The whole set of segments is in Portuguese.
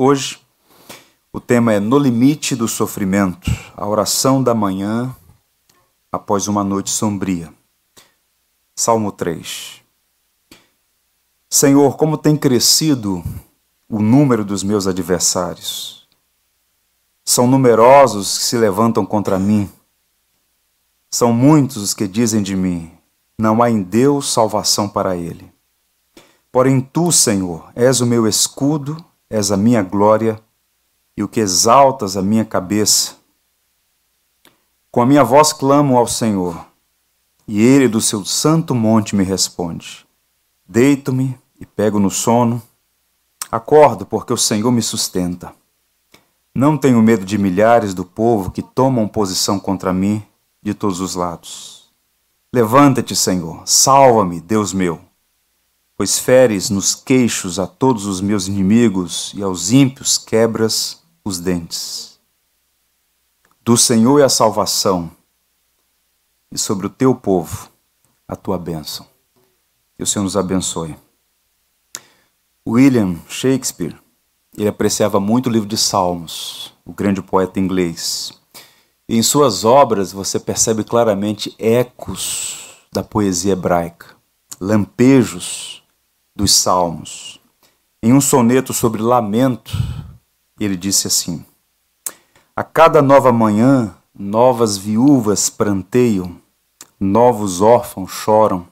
Hoje, o tema é No Limite do Sofrimento, a oração da manhã após uma noite sombria. Salmo 3. Senhor, como tem crescido o número dos meus adversários. São numerosos que se levantam contra mim. São muitos os que dizem de mim: não há em Deus salvação para ele. Porém, tu, Senhor, és o meu escudo, és a minha glória e o que exaltas a minha cabeça. Com a minha voz clamo ao Senhor, e ele do seu santo monte me responde. Deito-me e pego no sono. Acordo, porque o Senhor me sustenta. Não tenho medo de milhares do povo que tomam posição contra mim de todos os lados. Levanta-te, Senhor, salva-me, Deus meu, pois feres nos queixos a todos os meus inimigos e aos ímpios quebras os dentes. Do Senhor é a salvação, e sobre o teu povo a tua bênção. Que o Senhor nos abençoe. William Shakespeare, ele apreciava muito o livro de Salmos, o grande poeta inglês. E em suas obras você percebe claramente ecos da poesia hebraica, lampejos dos salmos. Em um soneto sobre lamento, ele disse assim: A cada nova manhã, novas viúvas pranteiam, novos órfãos choram,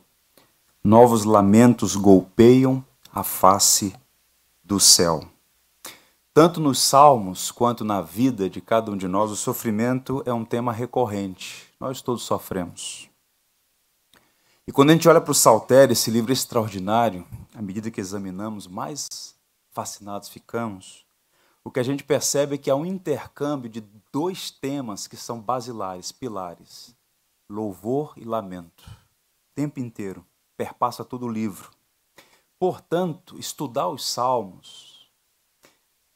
novos lamentos golpeiam a face do céu. Tanto nos Salmos quanto na vida de cada um de nós, o sofrimento é um tema recorrente. Nós todos sofremos. E quando a gente olha para o Saltério, esse livro extraordinário, à medida que examinamos, mais fascinados ficamos. O que a gente percebe é que há um intercâmbio de dois temas que são basilares, pilares: louvor e lamento. O tempo inteiro, perpassa todo o livro. Portanto, estudar os Salmos,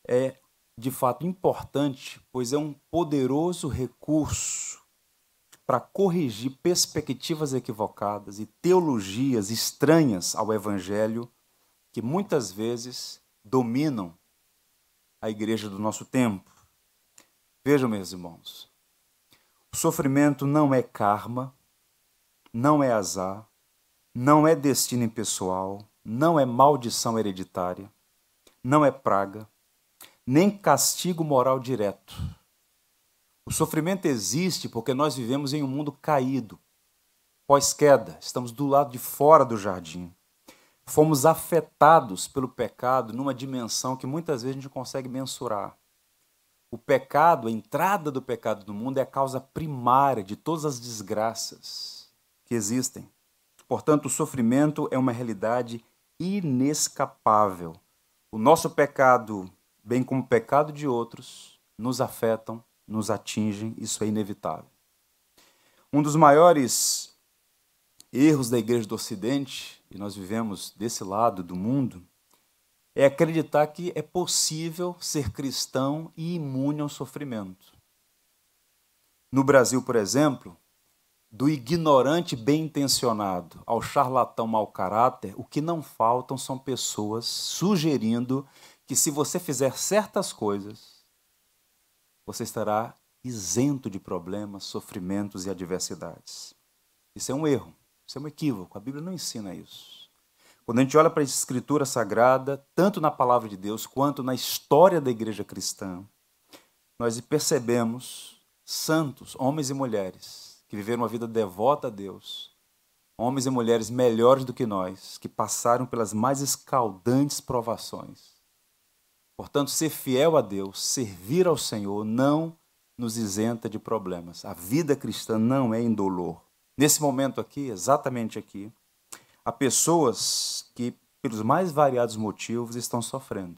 é de fato importante, pois é um poderoso recurso para corrigir perspectivas equivocadas e teologias estranhas ao Evangelho que muitas vezes dominam a igreja do nosso tempo. Vejam, meus irmãos, o sofrimento não é karma, não é azar, não é destino impessoal, não é maldição hereditária, não é praga, nem castigo moral direto. O sofrimento existe porque nós vivemos em um mundo caído. Pós-queda, estamos do lado de fora do jardim. Fomos afetados pelo pecado numa dimensão que muitas vezes a gente consegue mensurar. O pecado, a entrada do pecado no mundo é a causa primária de todas as desgraças que existem. Portanto, o sofrimento é uma realidade inescapável. O nosso pecado bem como o pecado de outros, nos afetam, nos atingem, isso é inevitável. Um dos maiores erros da igreja do Ocidente, e nós vivemos desse lado do mundo, é acreditar que é possível ser cristão e imune ao sofrimento. No Brasil, por exemplo, do ignorante bem intencionado ao charlatão mau caráter, o que não faltam são pessoas sugerindo que se você fizer certas coisas, você estará isento de problemas, sofrimentos e adversidades. Isso é um erro, isso é um equívoco. A Bíblia não ensina isso. Quando a gente olha para a Escritura Sagrada, tanto na palavra de Deus quanto na história da igreja cristã, nós percebemos santos, homens e mulheres, que viveram uma vida devota a Deus, homens e mulheres melhores do que nós, que passaram pelas mais escaldantes provações Portanto, ser fiel a Deus, servir ao Senhor, não nos isenta de problemas. A vida cristã não é indolor. Nesse momento aqui, exatamente aqui, há pessoas que, pelos mais variados motivos, estão sofrendo.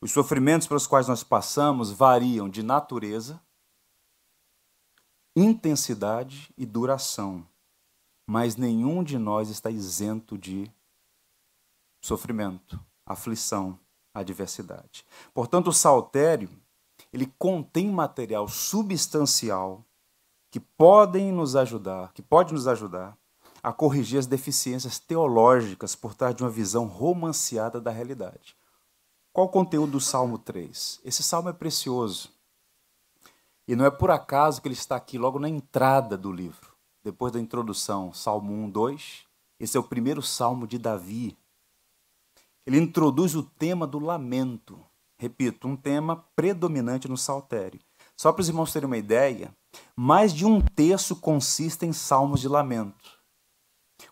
Os sofrimentos pelos quais nós passamos variam de natureza, intensidade e duração, mas nenhum de nós está isento de sofrimento, aflição, adversidade. Portanto, o saltério, ele contém material substancial que podem nos ajudar, que pode nos ajudar a corrigir as deficiências teológicas por trás de uma visão romanceada da realidade. Qual o conteúdo do Salmo 3? Esse salmo é precioso. E não é por acaso que ele está aqui logo na entrada do livro. Depois da introdução, Salmo 1, 2. Esse é o primeiro salmo de Davi. Ele introduz o tema do lamento. Repito, um tema predominante no saltério. Só para os irmãos terem uma ideia, mais de um terço consiste em salmos de lamento.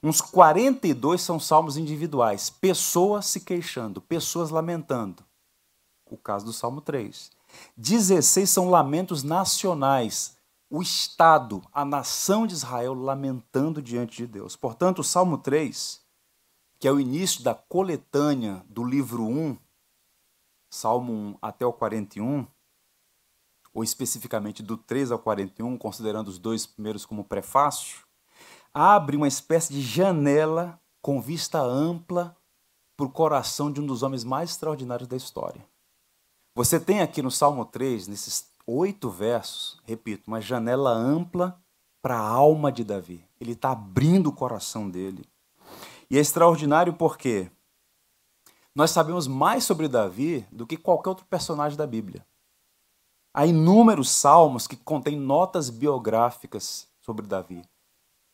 Uns 42 são salmos individuais, pessoas se queixando, pessoas lamentando. O caso do Salmo 3. 16 são lamentos nacionais, o Estado, a nação de Israel lamentando diante de Deus. Portanto, o Salmo 3, que é o início da coletânea do livro 1, Salmo 1 até o 41, ou especificamente do 3 ao 41, considerando os dois primeiros como prefácio, abre uma espécie de janela com vista ampla para o coração de um dos homens mais extraordinários da história. Você tem aqui no Salmo 3, nesses oito versos, repito, uma janela ampla para a alma de Davi. Ele está abrindo o coração dele. E é extraordinário porque nós sabemos mais sobre Davi do que qualquer outro personagem da Bíblia. Há inúmeros salmos que contêm notas biográficas sobre Davi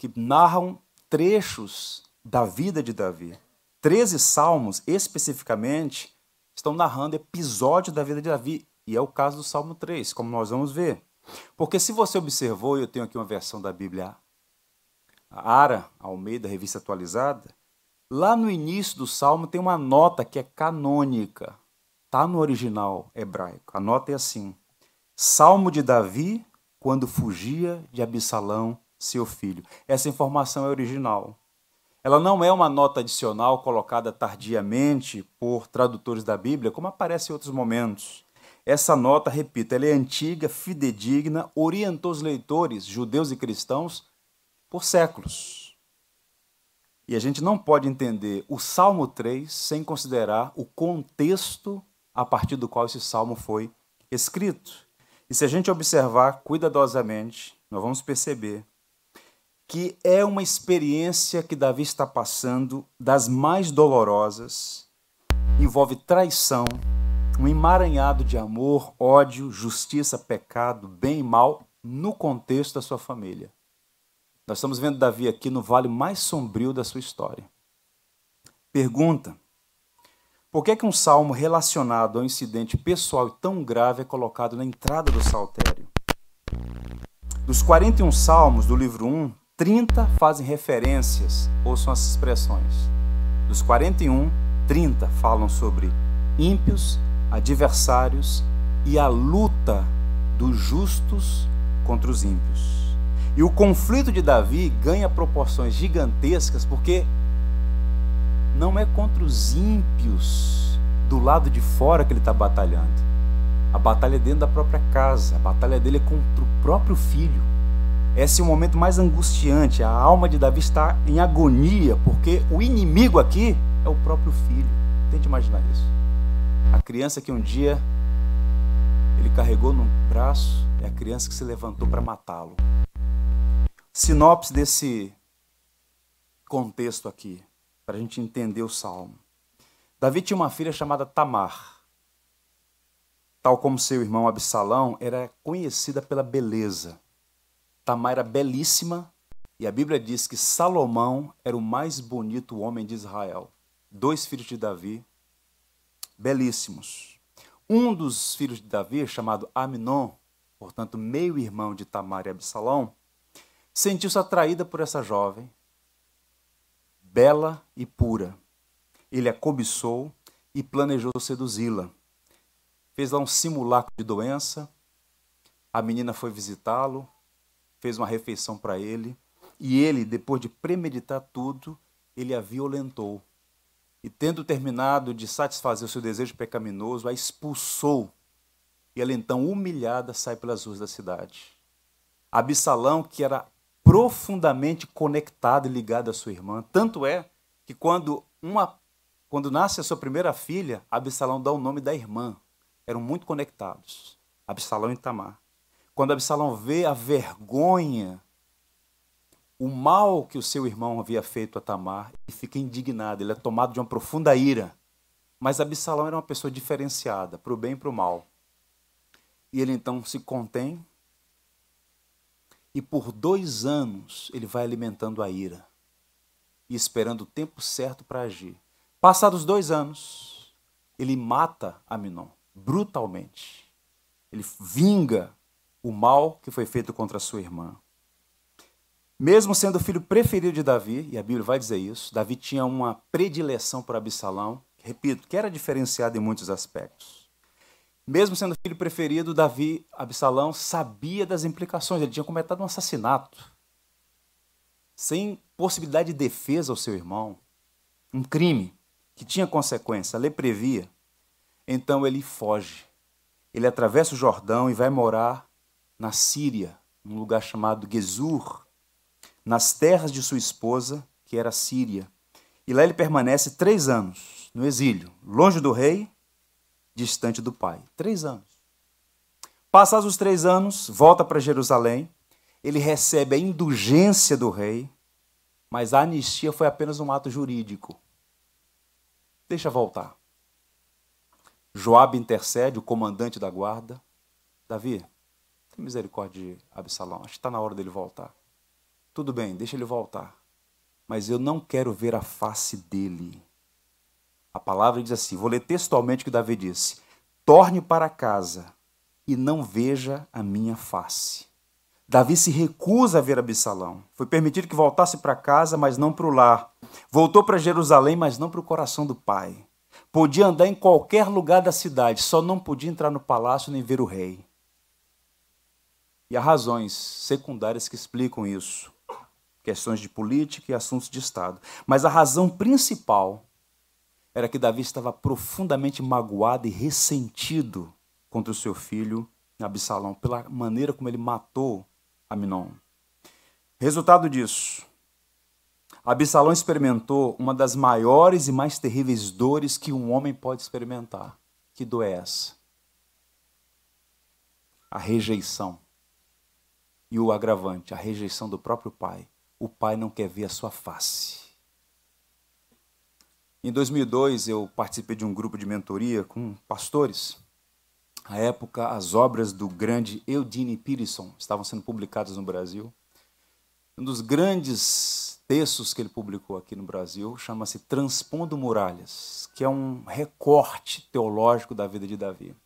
que narram trechos da vida de Davi. Treze salmos, especificamente, estão narrando episódios da vida de Davi, e é o caso do Salmo 3, como nós vamos ver. Porque se você observou, eu tenho aqui uma versão da Bíblia Ara, Almeida, revista atualizada, lá no início do Salmo tem uma nota que é canônica, está no original hebraico. A nota é assim: Salmo de Davi quando fugia de Absalão, seu filho. Essa informação é original. Ela não é uma nota adicional colocada tardiamente por tradutores da Bíblia, como aparece em outros momentos. Essa nota, repito, ela é antiga, fidedigna, orientou os leitores, judeus e cristãos, por séculos. E a gente não pode entender o Salmo 3 sem considerar o contexto a partir do qual esse salmo foi escrito. E se a gente observar cuidadosamente, nós vamos perceber que é uma experiência que Davi está passando das mais dolorosas, envolve traição, um emaranhado de amor, ódio, justiça, pecado, bem e mal no contexto da sua família. Nós estamos vendo Davi aqui no vale mais sombrio da sua história. Pergunta: por que, que um salmo relacionado a um incidente pessoal tão grave é colocado na entrada do saltério? Dos 41 salmos do livro 1, 30 fazem referências, ouçam as expressões. Dos 41, 30 falam sobre ímpios, adversários e a luta dos justos contra os ímpios. E o conflito de Davi ganha proporções gigantescas porque não é contra os ímpios do lado de fora que ele está batalhando. A batalha é dentro da própria casa, a batalha dele é contra o próprio filho. Esse é o momento mais angustiante. A alma de Davi está em agonia, porque o inimigo aqui é o próprio filho. Tente imaginar isso. A criança que um dia ele carregou no braço é a criança que se levantou para matá-lo. Sinopse desse contexto aqui, para a gente entender o salmo. Davi tinha uma filha chamada Tamar. Tal como seu irmão Absalão, era conhecida pela beleza. Tamar era belíssima e a Bíblia diz que Salomão era o mais bonito homem de Israel. Dois filhos de Davi, belíssimos. Um dos filhos de Davi, chamado Aminon, portanto, meio-irmão de Tamar e Absalão, sentiu-se atraída por essa jovem, bela e pura. Ele a cobiçou e planejou seduzi-la. Fez lá um simulacro de doença. A menina foi visitá-lo, fez uma refeição para ele, e ele, depois de premeditar tudo, ele a violentou. E tendo terminado de satisfazer o seu desejo pecaminoso, a expulsou. E ela então, humilhada, sai pelas ruas da cidade. Absalão, que era profundamente conectado e ligado à sua irmã, tanto é que quando uma quando nasce a sua primeira filha, Absalão dá o nome da irmã. Eram muito conectados, Absalão e Tamar. Quando Absalão vê a vergonha, o mal que o seu irmão havia feito a Tamar, ele fica indignado, ele é tomado de uma profunda ira. Mas Absalão era uma pessoa diferenciada, para o bem e para o mal. E ele então se contém, e por dois anos ele vai alimentando a ira e esperando o tempo certo para agir. Passados dois anos, ele mata Aminon brutalmente. Ele vinga o mal que foi feito contra sua irmã. Mesmo sendo o filho preferido de Davi, e a Bíblia vai dizer isso, Davi tinha uma predileção por Absalão, repito, que era diferenciado em muitos aspectos. Mesmo sendo filho preferido, Davi, Absalão, sabia das implicações, ele tinha cometido um assassinato, sem possibilidade de defesa ao seu irmão, um crime que tinha consequência, a lei previa. Então ele foge. Ele atravessa o Jordão e vai morar na Síria, num lugar chamado Gesur, nas terras de sua esposa, que era Síria. E lá ele permanece três anos, no exílio, longe do rei, distante do pai. Três anos. Passados os três anos, volta para Jerusalém. Ele recebe a indulgência do rei, mas a anistia foi apenas um ato jurídico. Deixa voltar. Joabe intercede, o comandante da guarda. Davi, tem misericórdia de Absalão. Acho que está na hora dele voltar. Tudo bem, deixa ele voltar. Mas eu não quero ver a face dele. A palavra diz assim: vou ler textualmente o que Davi disse: Torne para casa e não veja a minha face. Davi se recusa a ver Absalão. Foi permitido que voltasse para casa, mas não para o lar. Voltou para Jerusalém, mas não para o coração do pai. Podia andar em qualquer lugar da cidade, só não podia entrar no palácio nem ver o rei. E há razões secundárias que explicam isso. Questões de política e assuntos de Estado. Mas a razão principal era que Davi estava profundamente magoado e ressentido contra o seu filho Absalão, pela maneira como ele matou Aminon. Resultado disso, Absalão experimentou uma das maiores e mais terríveis dores que um homem pode experimentar. Que dor é essa? A rejeição. E o agravante, a rejeição do próprio pai. O pai não quer ver a sua face. Em 2002, eu participei de um grupo de mentoria com pastores. À época, as obras do grande Eudine Peterson estavam sendo publicadas no Brasil. Um dos grandes textos que ele publicou aqui no Brasil chama-se Transpondo Muralhas, que é um recorte teológico da vida de Davi.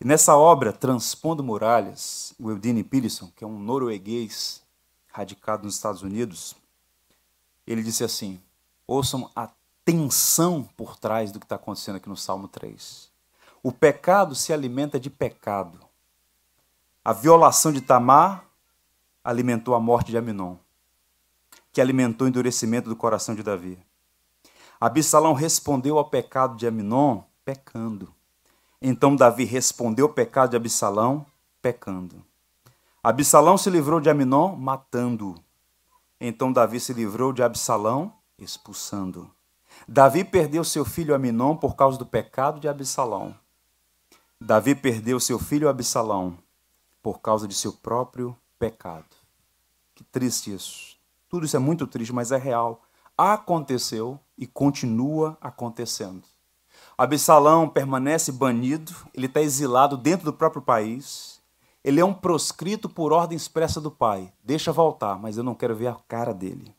E nessa obra, Transpondo Muralhas, o Eudine Peterson, que é um norueguês radicado nos Estados Unidos, ele disse assim: ouçam a tensão por trás do que está acontecendo aqui no Salmo 3. O pecado se alimenta de pecado. A violação de Tamar alimentou a morte de Aminon, que alimentou o endurecimento do coração de Davi. Absalão respondeu ao pecado de Aminon pecando. Então Davi respondeu ao pecado de Absalão pecando. Absalão se livrou de Aminon matando. Então Davi se livrou de Absalão expulsando. Davi perdeu seu filho Aminon por causa do pecado de Absalão. Davi perdeu seu filho Absalão por causa de seu próprio pecado. Que triste isso. Tudo isso é muito triste, mas é real. Aconteceu e continua acontecendo. Absalão permanece banido, ele está exilado dentro do próprio país. Ele é um proscrito por ordem expressa do pai. Deixa voltar, mas eu não quero ver a cara dele.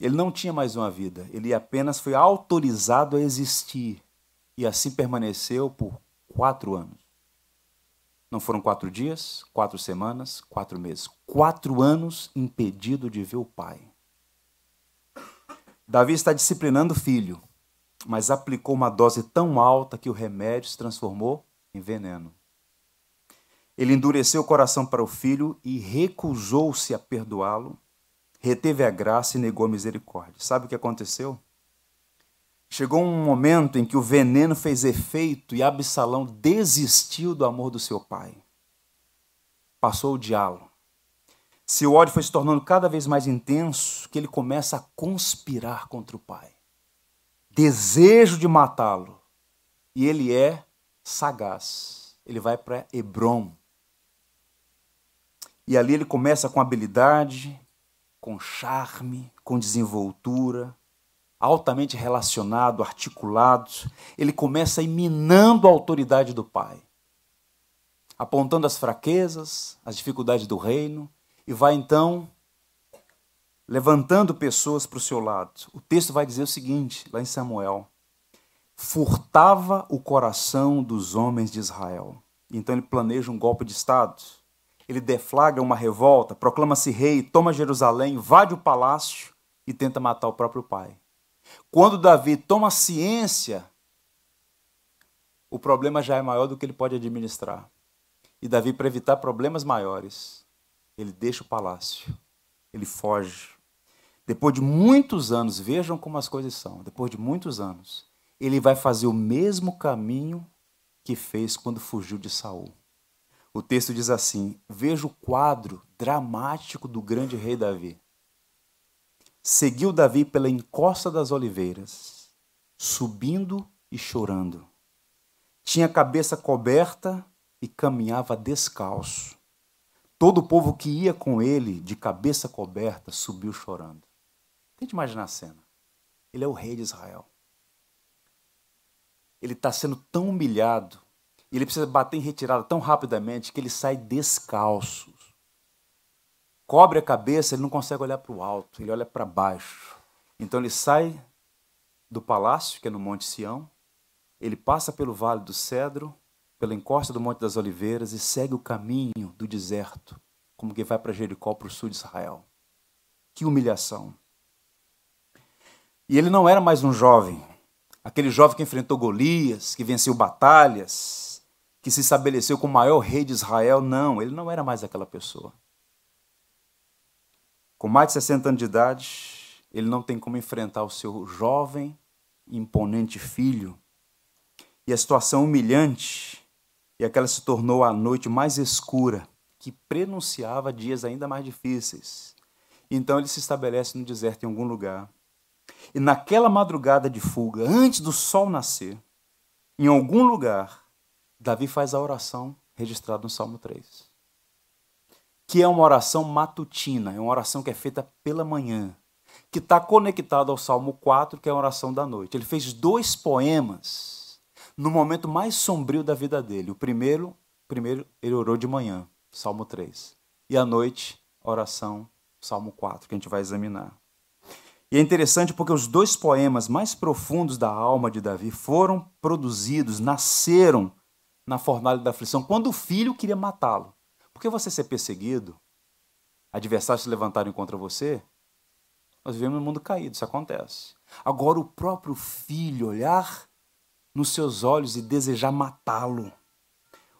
Ele não tinha mais uma vida, ele apenas foi autorizado a existir e assim permaneceu por quatro anos. Não foram quatro dias, quatro semanas, quatro meses. Quatro anos impedido de ver o pai. Davi está disciplinando o filho, mas aplicou uma dose tão alta que o remédio se transformou em veneno. Ele endureceu o coração para o filho e recusou-se a perdoá-lo, reteve a graça e negou a misericórdia. Sabe o que aconteceu? Chegou um momento em que o veneno fez efeito e Absalão desistiu do amor do seu pai. Passou o diálogo. Seu ódio foi se tornando cada vez mais intenso, que ele começa a conspirar contra o pai. Desejo de matá-lo. E ele é sagaz. Ele vai para Hebron. E ali ele começa com habilidade, com charme, com desenvoltura, altamente relacionado, articulado, ele começa a ir minando a autoridade do pai, apontando as fraquezas, as dificuldades do reino, e vai então levantando pessoas para o seu lado. O texto vai dizer o seguinte, lá em Samuel: furtava o coração dos homens de Israel. Então ele planeja um golpe de Estado. Ele deflagra uma revolta, proclama-se rei, toma Jerusalém, invade o palácio e tenta matar o próprio pai. Quando Davi toma ciência, o problema já é maior do que ele pode administrar. E Davi, para evitar problemas maiores, ele deixa o palácio, ele foge. Depois de muitos anos, vejam como as coisas são. Depois de muitos anos, ele vai fazer o mesmo caminho que fez quando fugiu de Saul. O texto diz assim: Veja o quadro dramático do grande rei Davi. Seguiu Davi pela encosta das oliveiras, subindo e chorando. Tinha a cabeça coberta e caminhava descalço. Todo o povo que ia com ele, de cabeça coberta, subiu chorando. Tente imaginar a cena. Ele é o rei de Israel. Ele está sendo tão humilhado, e ele precisa bater em retirada tão rapidamente que ele sai descalço. Cobre a cabeça, ele não consegue olhar para o alto, ele olha para baixo. Então ele sai do palácio, que é no Monte Sião, ele passa pelo Vale do Cedro, pela encosta do Monte das Oliveiras e segue o caminho do deserto, como que vai para Jericó, para o sul de Israel. Que humilhação! E ele não era mais um jovem, aquele jovem que enfrentou Golias, que venceu batalhas, que se estabeleceu como o maior rei de Israel. Não, ele não era mais aquela pessoa. Com mais de 60 anos de idade, ele não tem como enfrentar o seu jovem imponente filho. E a situação humilhante, e aquela se tornou a noite mais escura, que prenunciava dias ainda mais difíceis. Então ele se estabelece no deserto em algum lugar. E naquela madrugada de fuga, antes do sol nascer, em algum lugar, Davi faz a oração registrada no Salmo 3. Que é uma oração matutina, é uma oração que é feita pela manhã, que está conectada ao Salmo 4, que é a oração da noite. Ele fez dois poemas no momento mais sombrio da vida dele. O primeiro, primeiro ele orou de manhã, Salmo 3. E à noite, oração, Salmo 4, que a gente vai examinar. E é interessante porque os dois poemas mais profundos da alma de Davi foram produzidos, nasceram na fornalha da aflição, quando o filho queria matá-lo. Porque você ser perseguido, adversários se levantarem contra você, nós vivemos num mundo caído, isso acontece. Agora o próprio filho olhar nos seus olhos e desejar matá-lo.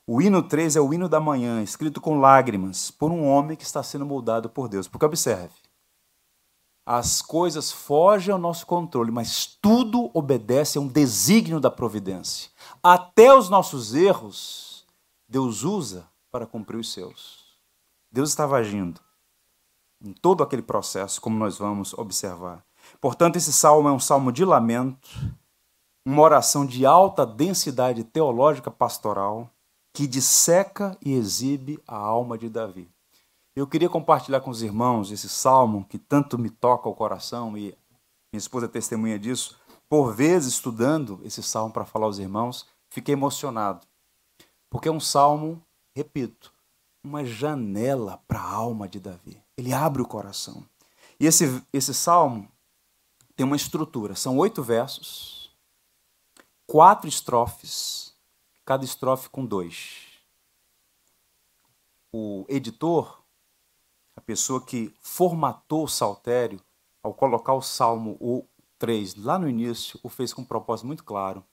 O hino 3 é o hino da manhã, escrito com lágrimas, por um homem que está sendo moldado por Deus. Porque observe, as coisas fogem ao nosso controle, mas tudo obedece a um desígnio da providência. Até os nossos erros, Deus usa para cumprir os seus. Deus estava agindo em todo aquele processo, como nós vamos observar. Portanto, esse salmo é um salmo de lamento, uma oração de alta densidade teológica pastoral, que disseca e exibe a alma de Davi. Eu queria compartilhar com os irmãos esse salmo que tanto me toca o coração e minha esposa é testemunha disso. Por vezes, estudando esse salmo para falar aos irmãos, fiquei emocionado. Porque é um salmo, repito, uma janela para a alma de Davi. Ele abre o coração. E esse, esse salmo tem uma estrutura. São oito versos, quatro estrofes, cada estrofe com dois. O editor a pessoa que formatou o saltério, ao colocar o Salmo 3 lá no início, o fez com um propósito muito claro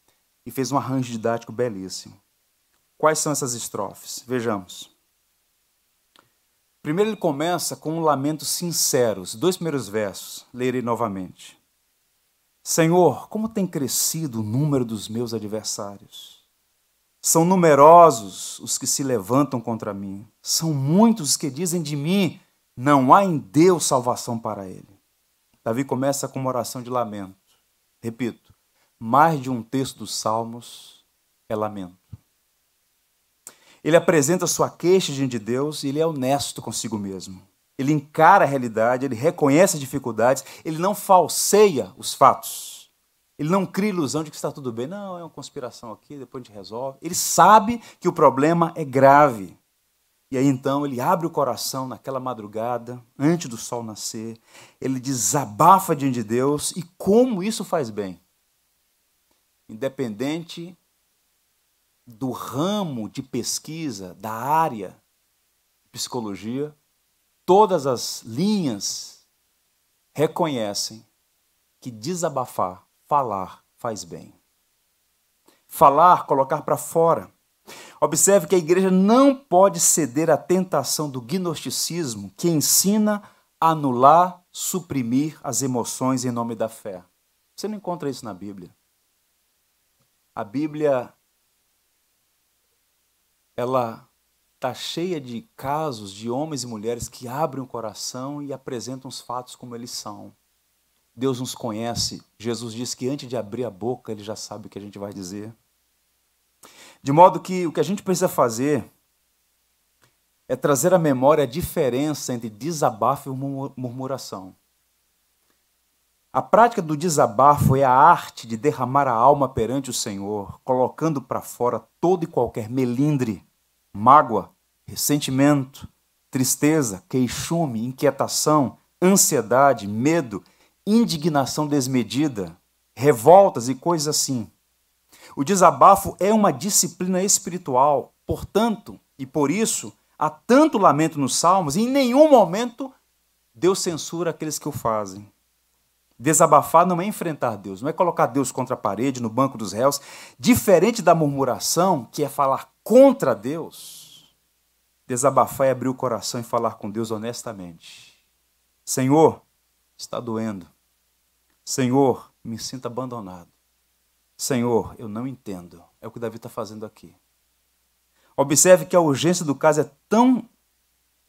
e fez um arranjo didático belíssimo. Quais são essas estrofes? Vejamos. Primeiro ele começa com um lamento sincero, os dois primeiros versos, lerei novamente. Senhor, como tem crescido o número dos meus adversários. São numerosos os que se levantam contra mim. São muitos os que dizem de mim: não há em Deus salvação para ele. Davi começa com uma oração de lamento. Repito, mais de um texto dos Salmos é lamento. Ele apresenta sua queixa diante de Deus e ele é honesto consigo mesmo. Ele encara a realidade, ele reconhece as dificuldades, ele não falseia os fatos. Ele não cria ilusão de que está tudo bem. Não, é uma conspiração aqui, depois a gente resolve. Ele sabe que o problema é grave. E aí então ele abre o coração naquela madrugada, antes do sol nascer, ele desabafa diante de Deus e como isso faz bem. Independente do ramo de pesquisa, da área de psicologia, todas as linhas reconhecem que desabafar, falar, faz bem. Falar, colocar para fora Observe que a igreja não pode ceder à tentação do gnosticismo que ensina a anular, suprimir as emoções em nome da fé. Você não encontra isso na Bíblia. A Bíblia ela está cheia de casos de homens e mulheres que abrem o coração e apresentam os fatos como eles são. Deus nos conhece. Jesus disse que antes de abrir a boca, ele já sabe o que a gente vai dizer. De modo que o que a gente precisa fazer é trazer à memória a diferença entre desabafo e murmuração. A prática do desabafo é a arte de derramar a alma perante o Senhor, colocando para fora todo e qualquer melindre, mágoa, ressentimento, tristeza, queixume, inquietação, ansiedade, medo, indignação desmedida, revoltas e coisas assim. O desabafo é uma disciplina espiritual, portanto, e por isso, há tanto lamento nos salmos, e em nenhum momento Deus censura aqueles que o fazem. Desabafar não é enfrentar Deus, não é colocar Deus contra a parede, no banco dos réus. Diferente da murmuração, que é falar contra Deus, desabafar é abrir o coração e falar com Deus honestamente. Senhor, está doendo. Senhor, me sinto abandonado. Senhor, eu não entendo. É o que Davi está fazendo aqui. Observe que a urgência do caso é tão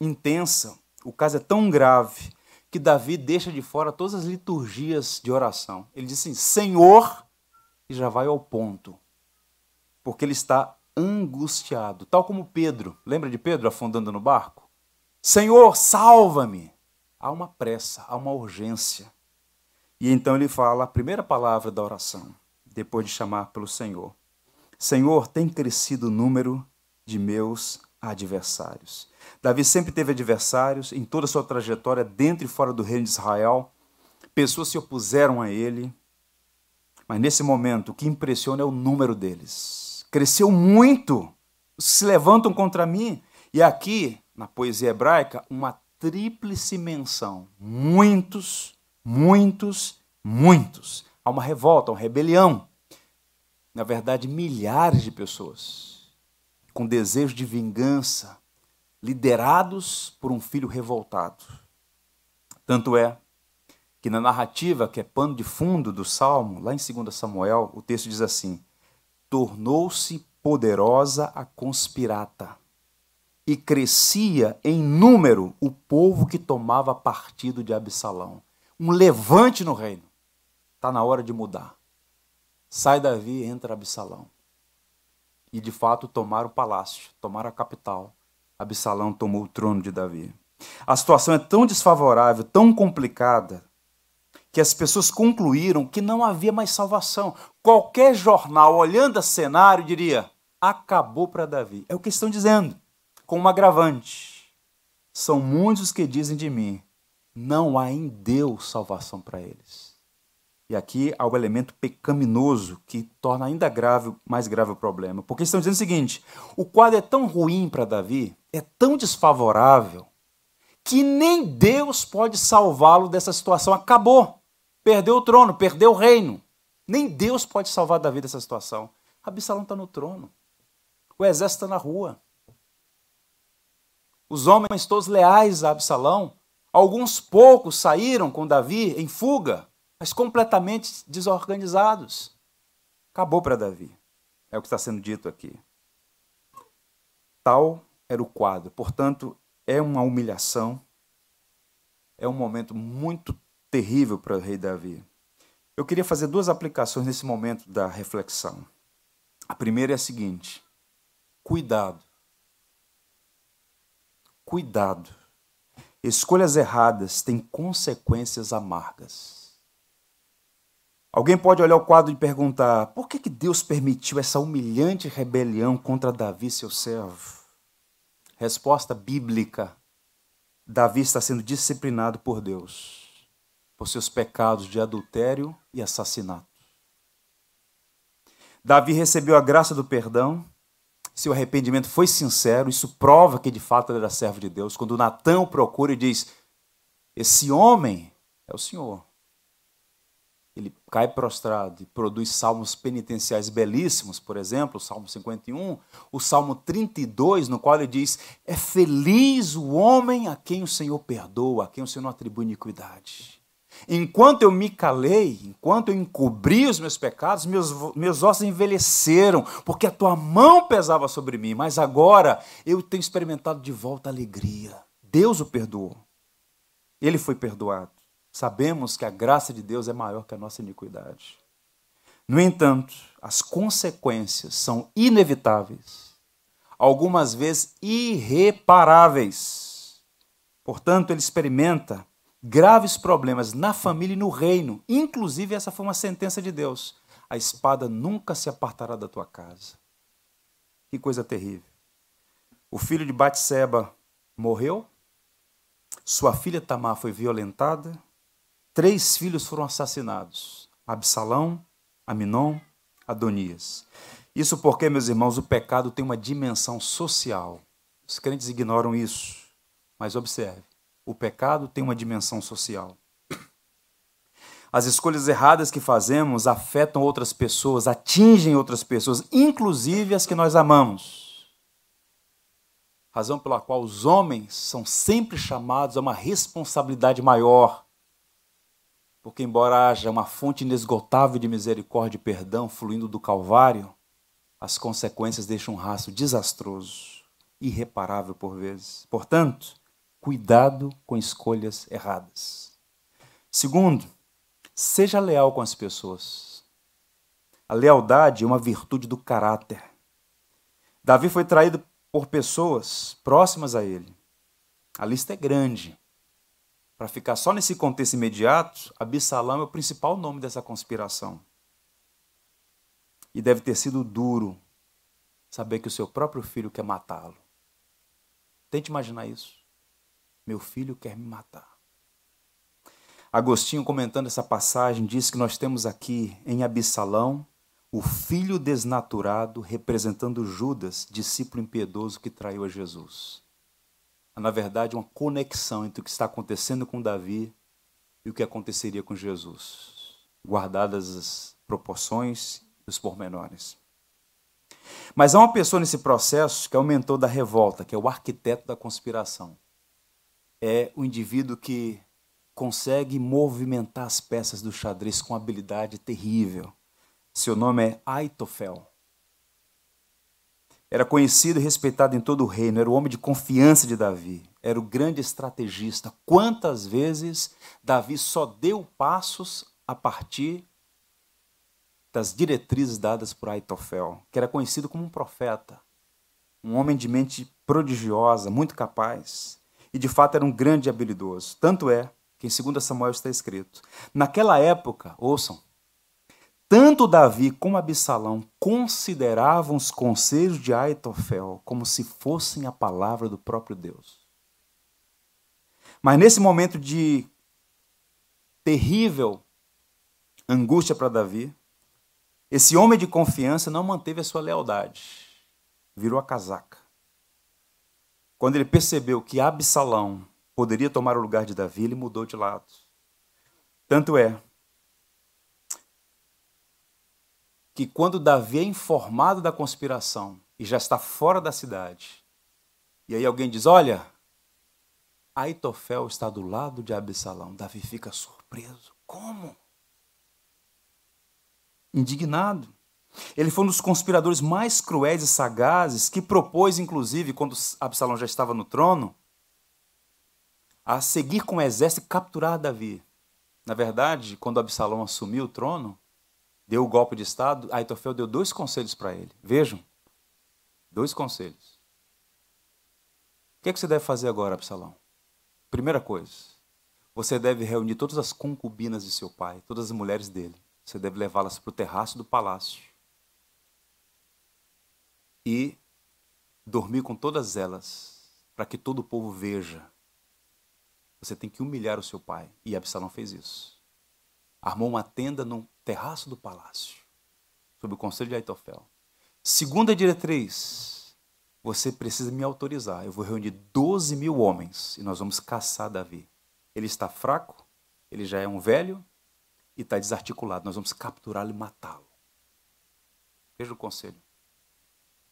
intensa, o caso é tão grave, que Davi deixa de fora todas as liturgias de oração. Ele diz assim: Senhor, e já vai ao ponto, porque ele está angustiado, tal como Pedro. Lembra de Pedro afundando no barco? Senhor, salva-me! Há uma pressa, há uma urgência. E então ele fala a primeira palavra da oração depois de chamar pelo Senhor. Senhor, tem crescido o número de meus adversários. Davi sempre teve adversários em toda a sua trajetória, dentro e fora do reino de Israel. Pessoas se opuseram a ele. Mas nesse momento, o que impressiona é o número deles. Cresceu muito. Se levantam contra mim. E aqui, na poesia hebraica, uma tríplice menção. Muitos, muitos, muitos. Há uma revolta, uma rebelião. Na verdade, milhares de pessoas com desejo de vingança, liderados por um filho revoltado. Tanto é que na narrativa, que é pano de fundo do Salmo, lá em 2 Samuel, o texto diz assim: Tornou-se poderosa a conspirata, e crescia em número o povo que tomava partido de Absalão. Um levante no reino. Está na hora de mudar. Sai Davi e entra Absalão. E de fato tomaram o palácio, tomaram a capital. Absalão tomou o trono de Davi. A situação é tão desfavorável, tão complicada, que as pessoas concluíram que não havia mais salvação. Qualquer jornal olhando o cenário diria: acabou para Davi. É o que estão dizendo, com um agravante. São muitos que dizem de mim: não há em Deus salvação para eles. E aqui há o elemento pecaminoso que torna ainda grave, mais grave o problema. Porque estão dizendo o seguinte: o quadro é tão ruim para Davi, é tão desfavorável, que nem Deus pode salvá-lo dessa situação. Acabou. Perdeu o trono, perdeu o reino. Nem Deus pode salvar Davi dessa situação. Absalão está no trono. O exército está na rua. Os homens todos leais a Absalão, alguns poucos saíram com Davi em fuga mas completamente desorganizados. Acabou para Davi. É o que está sendo dito aqui. Tal era o quadro. Portanto, é uma humilhação, é um momento muito terrível para o rei Davi. Eu queria fazer duas aplicações nesse momento da reflexão. A primeira é a seguinte: cuidado. Cuidado. Escolhas erradas têm consequências amargas. Alguém pode olhar o quadro e perguntar: por que, que Deus permitiu essa humilhante rebelião contra Davi, seu servo? Resposta bíblica: Davi está sendo disciplinado por Deus por seus pecados de adultério e assassinato. Davi recebeu a graça do perdão seu arrependimento foi sincero, isso prova que de fato ele era servo de Deus. Quando Natan o procura e diz: Esse homem é o Senhor. Ele cai prostrado e produz salmos penitenciais belíssimos, por exemplo, o Salmo 51, o Salmo 32, no qual ele diz: É feliz o homem a quem o Senhor perdoa, a quem o Senhor não atribui iniquidade. Enquanto eu me calei, enquanto eu encobri os meus pecados, meus, meus ossos envelheceram, porque a tua mão pesava sobre mim, mas agora eu tenho experimentado de volta a alegria. Deus o perdoou. Ele foi perdoado. Sabemos que a graça de Deus é maior que a nossa iniquidade. No entanto, as consequências são inevitáveis, algumas vezes irreparáveis. Portanto, ele experimenta graves problemas na família e no reino. Inclusive, essa foi uma sentença de Deus. A espada nunca se apartará da tua casa. Que coisa terrível. O filho de Batseba morreu, sua filha Tamar foi violentada, três filhos foram assassinados: Absalão, Aminon, Adonias. Isso porque, meus irmãos, o pecado tem uma dimensão social. Os crentes ignoram isso. Mas observe: o pecado tem uma dimensão social. As escolhas erradas que fazemos afetam outras pessoas, atingem outras pessoas, inclusive as que nós amamos. Razão pela qual os homens são sempre chamados a uma responsabilidade maior. Porque, embora haja uma fonte inesgotável de misericórdia e perdão fluindo do Calvário, as consequências deixam um rastro desastroso, irreparável por vezes. Portanto, cuidado com escolhas erradas. Segundo, seja leal com as pessoas. A lealdade é uma virtude do caráter. Davi foi traído por pessoas próximas a ele. A lista é grande. Para ficar só nesse contexto imediato, Absalão é o principal nome dessa conspiração. E deve ter sido duro saber que o seu próprio filho quer matá-lo. Tente imaginar isso. Meu filho quer me matar. Agostinho, comentando essa passagem, diz que nós temos aqui em Absalão o filho desnaturado representando Judas, discípulo impiedoso que traiu a Jesus. Há, na verdade, uma conexão entre o que está acontecendo com Davi e o que aconteceria com Jesus, guardadas as proporções e os pormenores. Mas há uma pessoa nesse processo que é o mentor da revolta, que é o arquiteto da conspiração é o indivíduo que consegue movimentar as peças do xadrez com habilidade terrível. Seu nome é Aitofel. Era conhecido e respeitado em todo o reino, era o homem de confiança de Davi, era o grande estrategista. Quantas vezes Davi só deu passos a partir das diretrizes dadas por Aitofel, que era conhecido como um profeta, um homem de mente prodigiosa, muito capaz e de fato era um grande habilidoso. Tanto é que em 2 Samuel está escrito: Naquela época, ouçam, tanto Davi como Absalão consideravam os conselhos de Aitofel como se fossem a palavra do próprio Deus. Mas nesse momento de terrível angústia para Davi, esse homem de confiança não manteve a sua lealdade, virou a casaca. Quando ele percebeu que Absalão poderia tomar o lugar de Davi, ele mudou de lado. Tanto é que quando Davi é informado da conspiração e já está fora da cidade, e aí alguém diz: Olha, Aitofel está do lado de Absalão. Davi fica surpreso. Como? Indignado. Ele foi um dos conspiradores mais cruéis e sagazes que propôs, inclusive, quando Absalão já estava no trono, a seguir com o exército e capturar Davi. Na verdade, quando Absalão assumiu o trono, deu o golpe de Estado, Aitofel deu dois conselhos para ele. Vejam, dois conselhos. O que, é que você deve fazer agora, Absalão? Primeira coisa, você deve reunir todas as concubinas de seu pai, todas as mulheres dele. Você deve levá-las para o terraço do palácio e dormir com todas elas, para que todo o povo veja. Você tem que humilhar o seu pai. E Absalão fez isso. Armou uma tenda no terraço do palácio, sob o conselho de Aitofel. Segunda diretriz: você precisa me autorizar. Eu vou reunir 12 mil homens e nós vamos caçar Davi. Ele está fraco, ele já é um velho e está desarticulado. Nós vamos capturá-lo e matá-lo. Veja o conselho.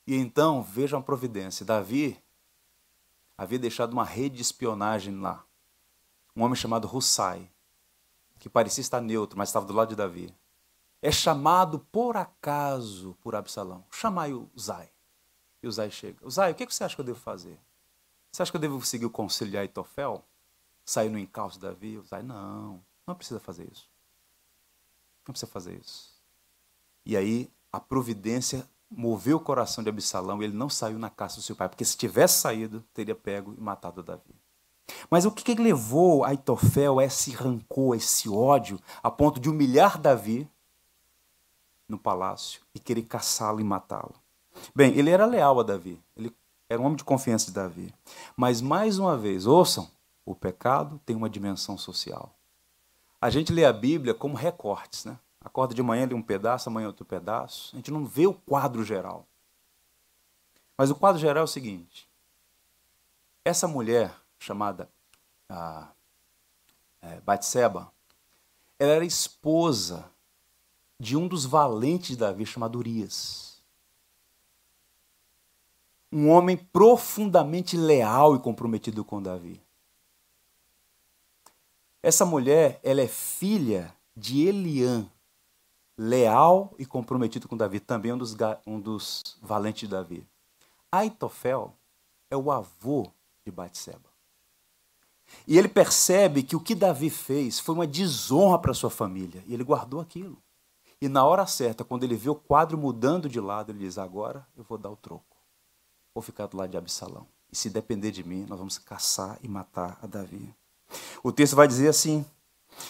E então, veja a providência. Davi havia deixado uma rede de espionagem lá. Um homem chamado Hussai, que parecia estar neutro, mas estava do lado de Davi. É chamado por acaso por Absalão. Chamai o Zai. E o Zai chega. Zai, o que você acha que eu devo fazer? Você acha que eu devo seguir o conselho de Aitofel? Sair no encalço de Davi? O Zai, não, não precisa fazer isso. Não precisa fazer isso. E aí a providência moveu o coração de Absalão e ele não saiu na caça do seu pai, porque se tivesse saído, teria pego e matado Davi. Mas o que, que levou Aitofel a esse rancor, a esse ódio, a ponto de humilhar Davi no palácio e querer caçá-lo e matá-lo? Bem, ele era leal a Davi, ele era um homem de confiança de Davi. Mas, mais uma vez, ouçam, o pecado tem uma dimensão social. A gente lê a Bíblia como recortes, né? Acorda de manhã, lê um pedaço, amanhã outro pedaço. A gente não vê o quadro geral. Mas o quadro geral é o seguinte: essa mulher chamada ah, é, Batseba, ela era esposa de um dos valentes de Davi chamado Urias. Um homem profundamente leal e comprometido com Davi. Essa mulher, ela é filha de Eliã, leal e comprometido com Davi, também um dos, um dos valentes de Davi. Aitofel é o avô de Batseba. E ele percebe que o que Davi fez foi uma desonra para sua família, e ele guardou aquilo. E na hora certa, quando ele vê o quadro mudando de lado, ele diz: Agora eu vou dar o troco. Vou ficar do lado de Absalão. E se depender de mim, nós vamos caçar e matar a Davi. O texto vai dizer assim: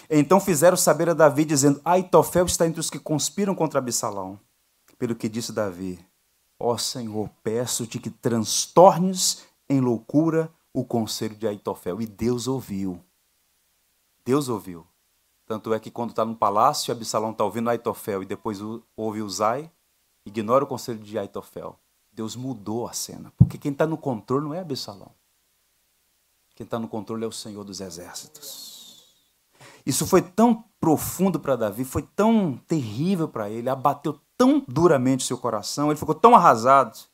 então fizeram saber a Davi, dizendo: Aitofel está entre os que conspiram contra Absalão. Pelo que disse Davi: Ó oh, Senhor, peço-te que transtornes em loucura o conselho de Aitofel. E Deus ouviu. Deus ouviu. Tanto é que quando está no palácio, Absalão está ouvindo Aitofel e depois ouve Uzai, ignora o conselho de Aitofel. Deus mudou a cena. Porque quem está no controle não é Absalão. Quem está no controle é o Senhor dos Exércitos. Isso foi tão profundo para Davi, foi tão terrível para ele, abateu tão duramente seu coração, ele ficou tão arrasado.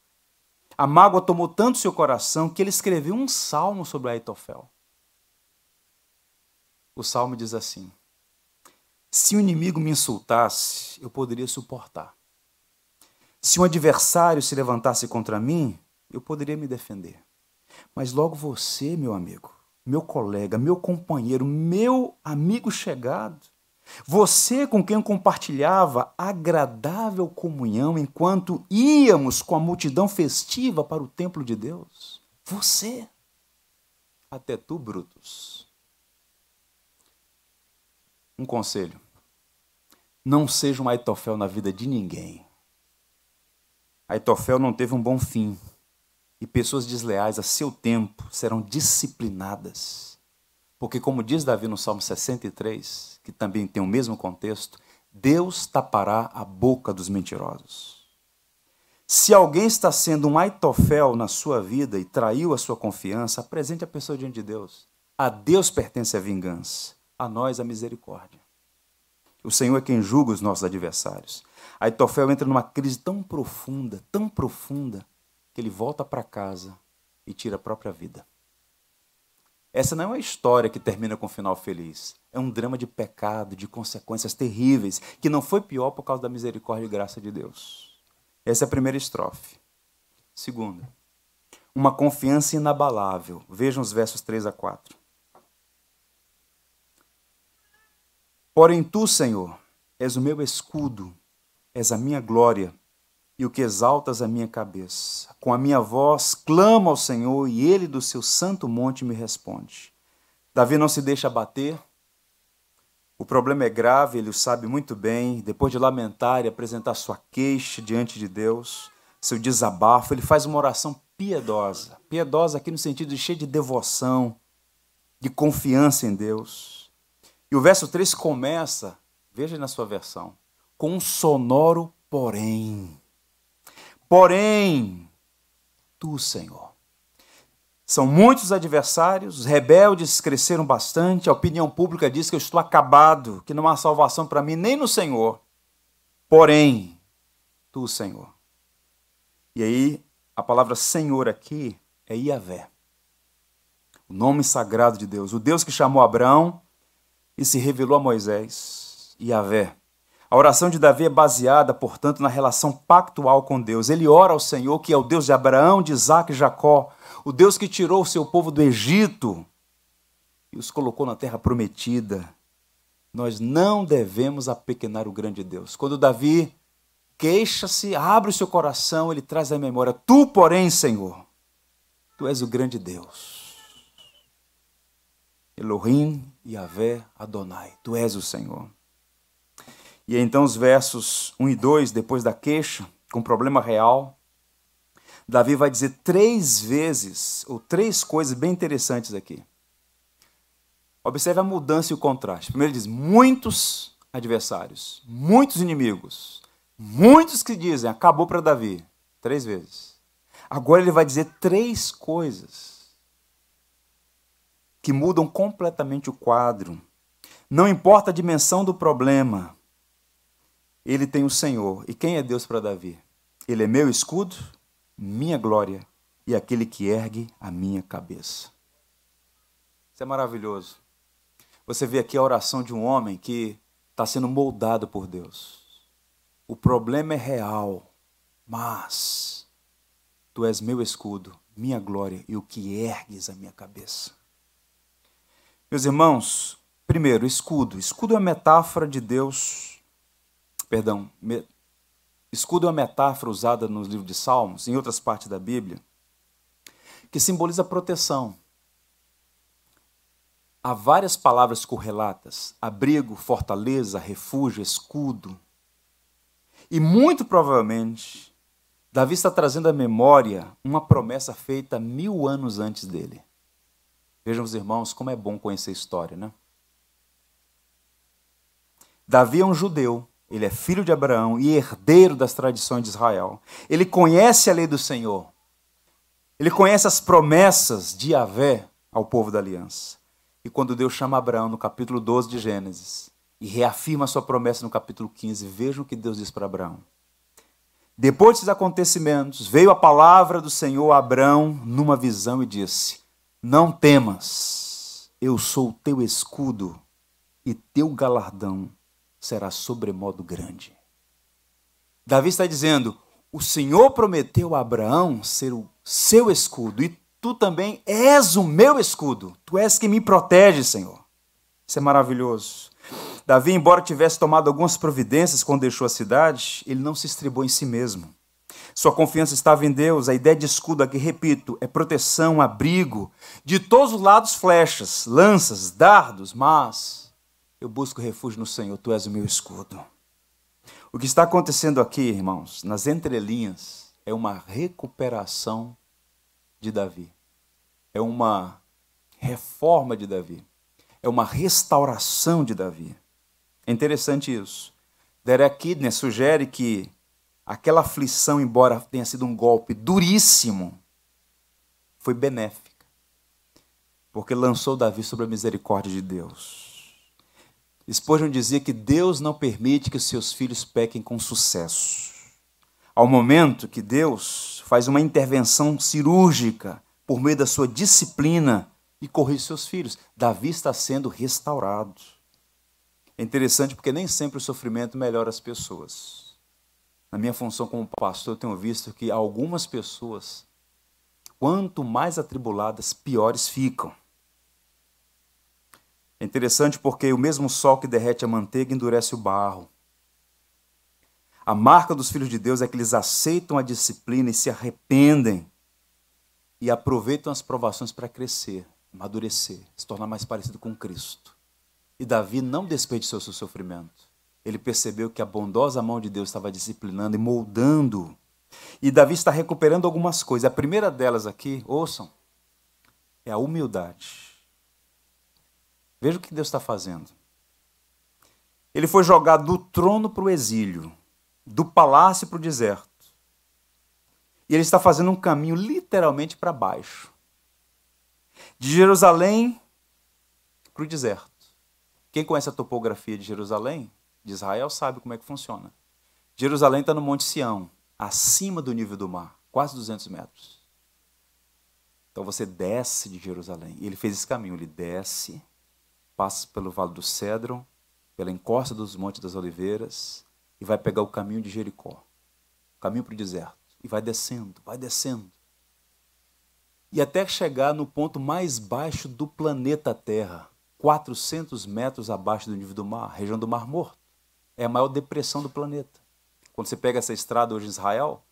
A mágoa tomou tanto seu coração que ele escreveu um salmo sobre Aitofel. O salmo diz assim: Se o inimigo me insultasse, eu poderia suportar. Se um adversário se levantasse contra mim, eu poderia me defender. Mas logo você, meu amigo, meu colega, meu companheiro, meu amigo chegado, você com quem compartilhava agradável comunhão enquanto íamos com a multidão festiva para o templo de Deus. Você. Até tu, Brutus. Um conselho. Não seja um Aitofel na vida de ninguém. Aitofel não teve um bom fim e pessoas desleais a seu tempo serão disciplinadas. Porque, como diz Davi no Salmo 63, que também tem o mesmo contexto, Deus tapará a boca dos mentirosos. Se alguém está sendo um aitofel na sua vida e traiu a sua confiança, apresente a pessoa diante de Deus. A Deus pertence a vingança, a nós a misericórdia. O Senhor é quem julga os nossos adversários. Aitofel entra numa crise tão profunda, tão profunda, que ele volta para casa e tira a própria vida. Essa não é uma história que termina com um final feliz. É um drama de pecado, de consequências terríveis, que não foi pior por causa da misericórdia e graça de Deus. Essa é a primeira estrofe. Segunda, uma confiança inabalável. Vejam os versos 3 a 4. Porém, tu, Senhor, és o meu escudo, és a minha glória e o que exaltas a minha cabeça. Com a minha voz clamo ao Senhor, e ele do seu santo monte me responde. Davi não se deixa abater. O problema é grave, ele o sabe muito bem. Depois de lamentar e apresentar sua queixa diante de Deus, seu desabafo, ele faz uma oração piedosa. Piedosa aqui no sentido de cheia de devoção, de confiança em Deus. E o verso 3 começa, veja na sua versão, com um sonoro porém. Porém, tu, Senhor. São muitos adversários, os rebeldes cresceram bastante, a opinião pública diz que eu estou acabado, que não há salvação para mim nem no Senhor. Porém, tu, Senhor. E aí, a palavra Senhor aqui é Iavé. O nome sagrado de Deus. O Deus que chamou Abraão e se revelou a Moisés. Iavé. A oração de Davi é baseada, portanto, na relação pactual com Deus. Ele ora ao Senhor, que é o Deus de Abraão, de Isaac e Jacó, o Deus que tirou o seu povo do Egito e os colocou na terra prometida. Nós não devemos apequenar o grande Deus. Quando Davi queixa-se, abre o seu coração, ele traz à memória: Tu, porém, Senhor, tu és o grande Deus. Elohim, Yahvé, Adonai, tu és o Senhor. E então os versos 1 e 2, depois da queixa, com problema real, Davi vai dizer três vezes, ou três coisas bem interessantes aqui. Observe a mudança e o contraste. Primeiro ele diz: muitos adversários, muitos inimigos, Muitos que dizem, acabou para Davi. Três vezes. Agora ele vai dizer três coisas que mudam completamente o quadro. Não importa a dimensão do problema, ele tem o Senhor. E quem é Deus para Davi? Ele é meu escudo, minha glória e aquele que ergue a minha cabeça. Isso é maravilhoso. Você vê aqui a oração de um homem que está sendo moldado por Deus. O problema é real, mas tu és meu escudo, minha glória e o que ergues a minha cabeça. Meus irmãos, primeiro, escudo. Escudo é uma metáfora de Deus. Perdão, me, escudo é uma metáfora usada nos livros de Salmos, em outras partes da Bíblia, que simboliza proteção. Há várias palavras correlatas: abrigo, fortaleza, refúgio, escudo. E muito provavelmente, Davi está trazendo à memória uma promessa feita mil anos antes dele. Vejam os irmãos como é bom conhecer a história, né? Davi é um judeu, ele é filho de Abraão e herdeiro das tradições de Israel. Ele conhece a lei do Senhor. Ele conhece as promessas de Yahvé ao povo da aliança. E quando Deus chama Abraão no capítulo 12 de Gênesis, e reafirma sua promessa no capítulo 15. Vejam o que Deus diz para Abraão. Depois desses acontecimentos, veio a palavra do Senhor a Abraão numa visão e disse: Não temas, eu sou o teu escudo e teu galardão será sobremodo grande. Davi está dizendo: O Senhor prometeu a Abraão ser o seu escudo e tu também és o meu escudo. Tu és que me protege, Senhor. Isso é maravilhoso. Davi, embora tivesse tomado algumas providências quando deixou a cidade, ele não se estribou em si mesmo. Sua confiança estava em Deus. A ideia de escudo aqui, repito, é proteção, abrigo. De todos os lados, flechas, lanças, dardos, mas eu busco refúgio no Senhor, tu és o meu escudo. O que está acontecendo aqui, irmãos, nas entrelinhas, é uma recuperação de Davi. É uma reforma de Davi. É uma restauração de Davi. É interessante isso. Derek Kidner sugere que aquela aflição, embora tenha sido um golpe duríssimo, foi benéfica, porque lançou Davi sobre a misericórdia de Deus. Spurgeon dizia que Deus não permite que seus filhos pequem com sucesso. Ao momento que Deus faz uma intervenção cirúrgica por meio da sua disciplina e corrige seus filhos, Davi está sendo restaurado. É interessante porque nem sempre o sofrimento melhora as pessoas. Na minha função como pastor, eu tenho visto que algumas pessoas, quanto mais atribuladas, piores ficam. É interessante porque o mesmo sol que derrete a manteiga endurece o barro. A marca dos filhos de Deus é que eles aceitam a disciplina e se arrependem e aproveitam as provações para crescer. amadurecer, se tornar mais parecido com Cristo. E Davi não desperdiçou seu sofrimento. Ele percebeu que a bondosa mão de Deus estava disciplinando e moldando. E Davi está recuperando algumas coisas. A primeira delas aqui, ouçam, é a humildade. Veja o que Deus está fazendo. Ele foi jogado do trono para o exílio, do palácio para o deserto. E ele está fazendo um caminho literalmente para baixo. De Jerusalém para o deserto. Quem conhece a topografia de Jerusalém, de Israel, sabe como é que funciona. Jerusalém está no Monte Sião, acima do nível do mar, quase 200 metros. Então você desce de Jerusalém. Ele fez esse caminho. Ele desce, passa pelo Vale do Cedron, pela encosta dos Montes das Oliveiras, e vai pegar o caminho de Jericó o caminho para o deserto. E vai descendo, vai descendo e até chegar no ponto mais baixo do planeta Terra, 400 metros abaixo do nível do mar, região do Mar Morto. É a maior depressão do planeta. Quando você pega essa estrada hoje em Israel,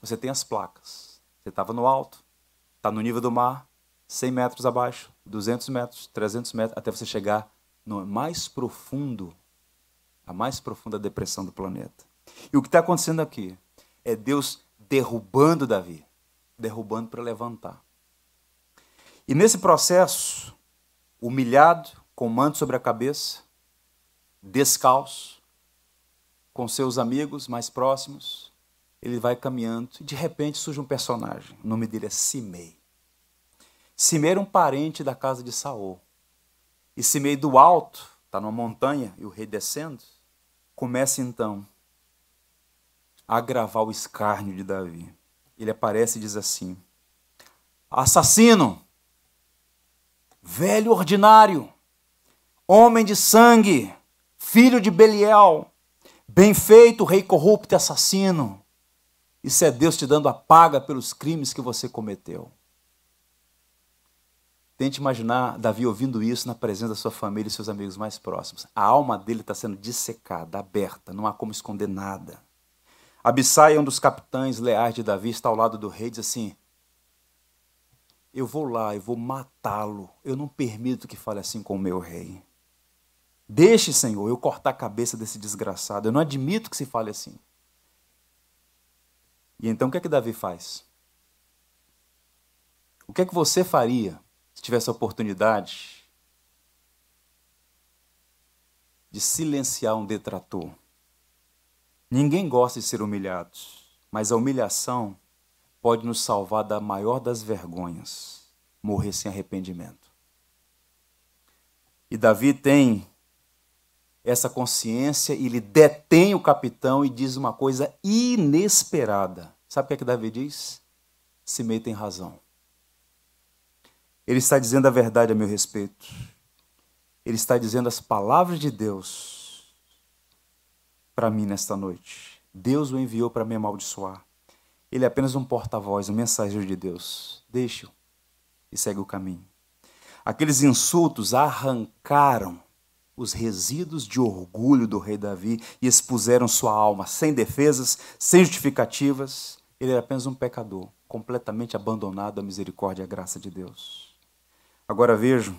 você tem as placas. Você estava no alto, está no nível do mar, 100 metros abaixo, 200 metros, 300 metros, até você chegar no mais profundo, a mais profunda depressão do planeta. E o que está acontecendo aqui é Deus derrubando Davi derrubando para levantar. E nesse processo, humilhado, com manto sobre a cabeça, descalço, com seus amigos mais próximos, ele vai caminhando e de repente surge um personagem. O nome dele é Simei. Simei era um parente da casa de Saul. E Simei do alto, está numa montanha e o rei descendo, começa então a agravar o escárnio de Davi ele aparece e diz assim: Assassino, velho ordinário, homem de sangue, filho de Belial, bem feito, rei corrupto e assassino. Isso é Deus te dando a paga pelos crimes que você cometeu. Tente imaginar Davi ouvindo isso na presença da sua família e seus amigos mais próximos. A alma dele está sendo dissecada, aberta, não há como esconder nada. Abissai, um dos capitães leais de Davi, está ao lado do rei e diz assim: Eu vou lá, eu vou matá-lo. Eu não permito que fale assim com o meu rei. Deixe, Senhor, eu cortar a cabeça desse desgraçado. Eu não admito que se fale assim. E então o que é que Davi faz? O que é que você faria se tivesse a oportunidade de silenciar um detrator? Ninguém gosta de ser humilhado, mas a humilhação pode nos salvar da maior das vergonhas, morrer sem arrependimento. E Davi tem essa consciência, ele detém o capitão e diz uma coisa inesperada. Sabe o que é que Davi diz? Simei tem razão. Ele está dizendo a verdade a meu respeito. Ele está dizendo as palavras de Deus para mim nesta noite. Deus o enviou para me amaldiçoar. Ele é apenas um porta-voz, um mensageiro de Deus. Deixe-o e segue o caminho. Aqueles insultos arrancaram os resíduos de orgulho do rei Davi e expuseram sua alma sem defesas, sem justificativas. Ele era apenas um pecador, completamente abandonado à misericórdia e à graça de Deus. Agora vejo,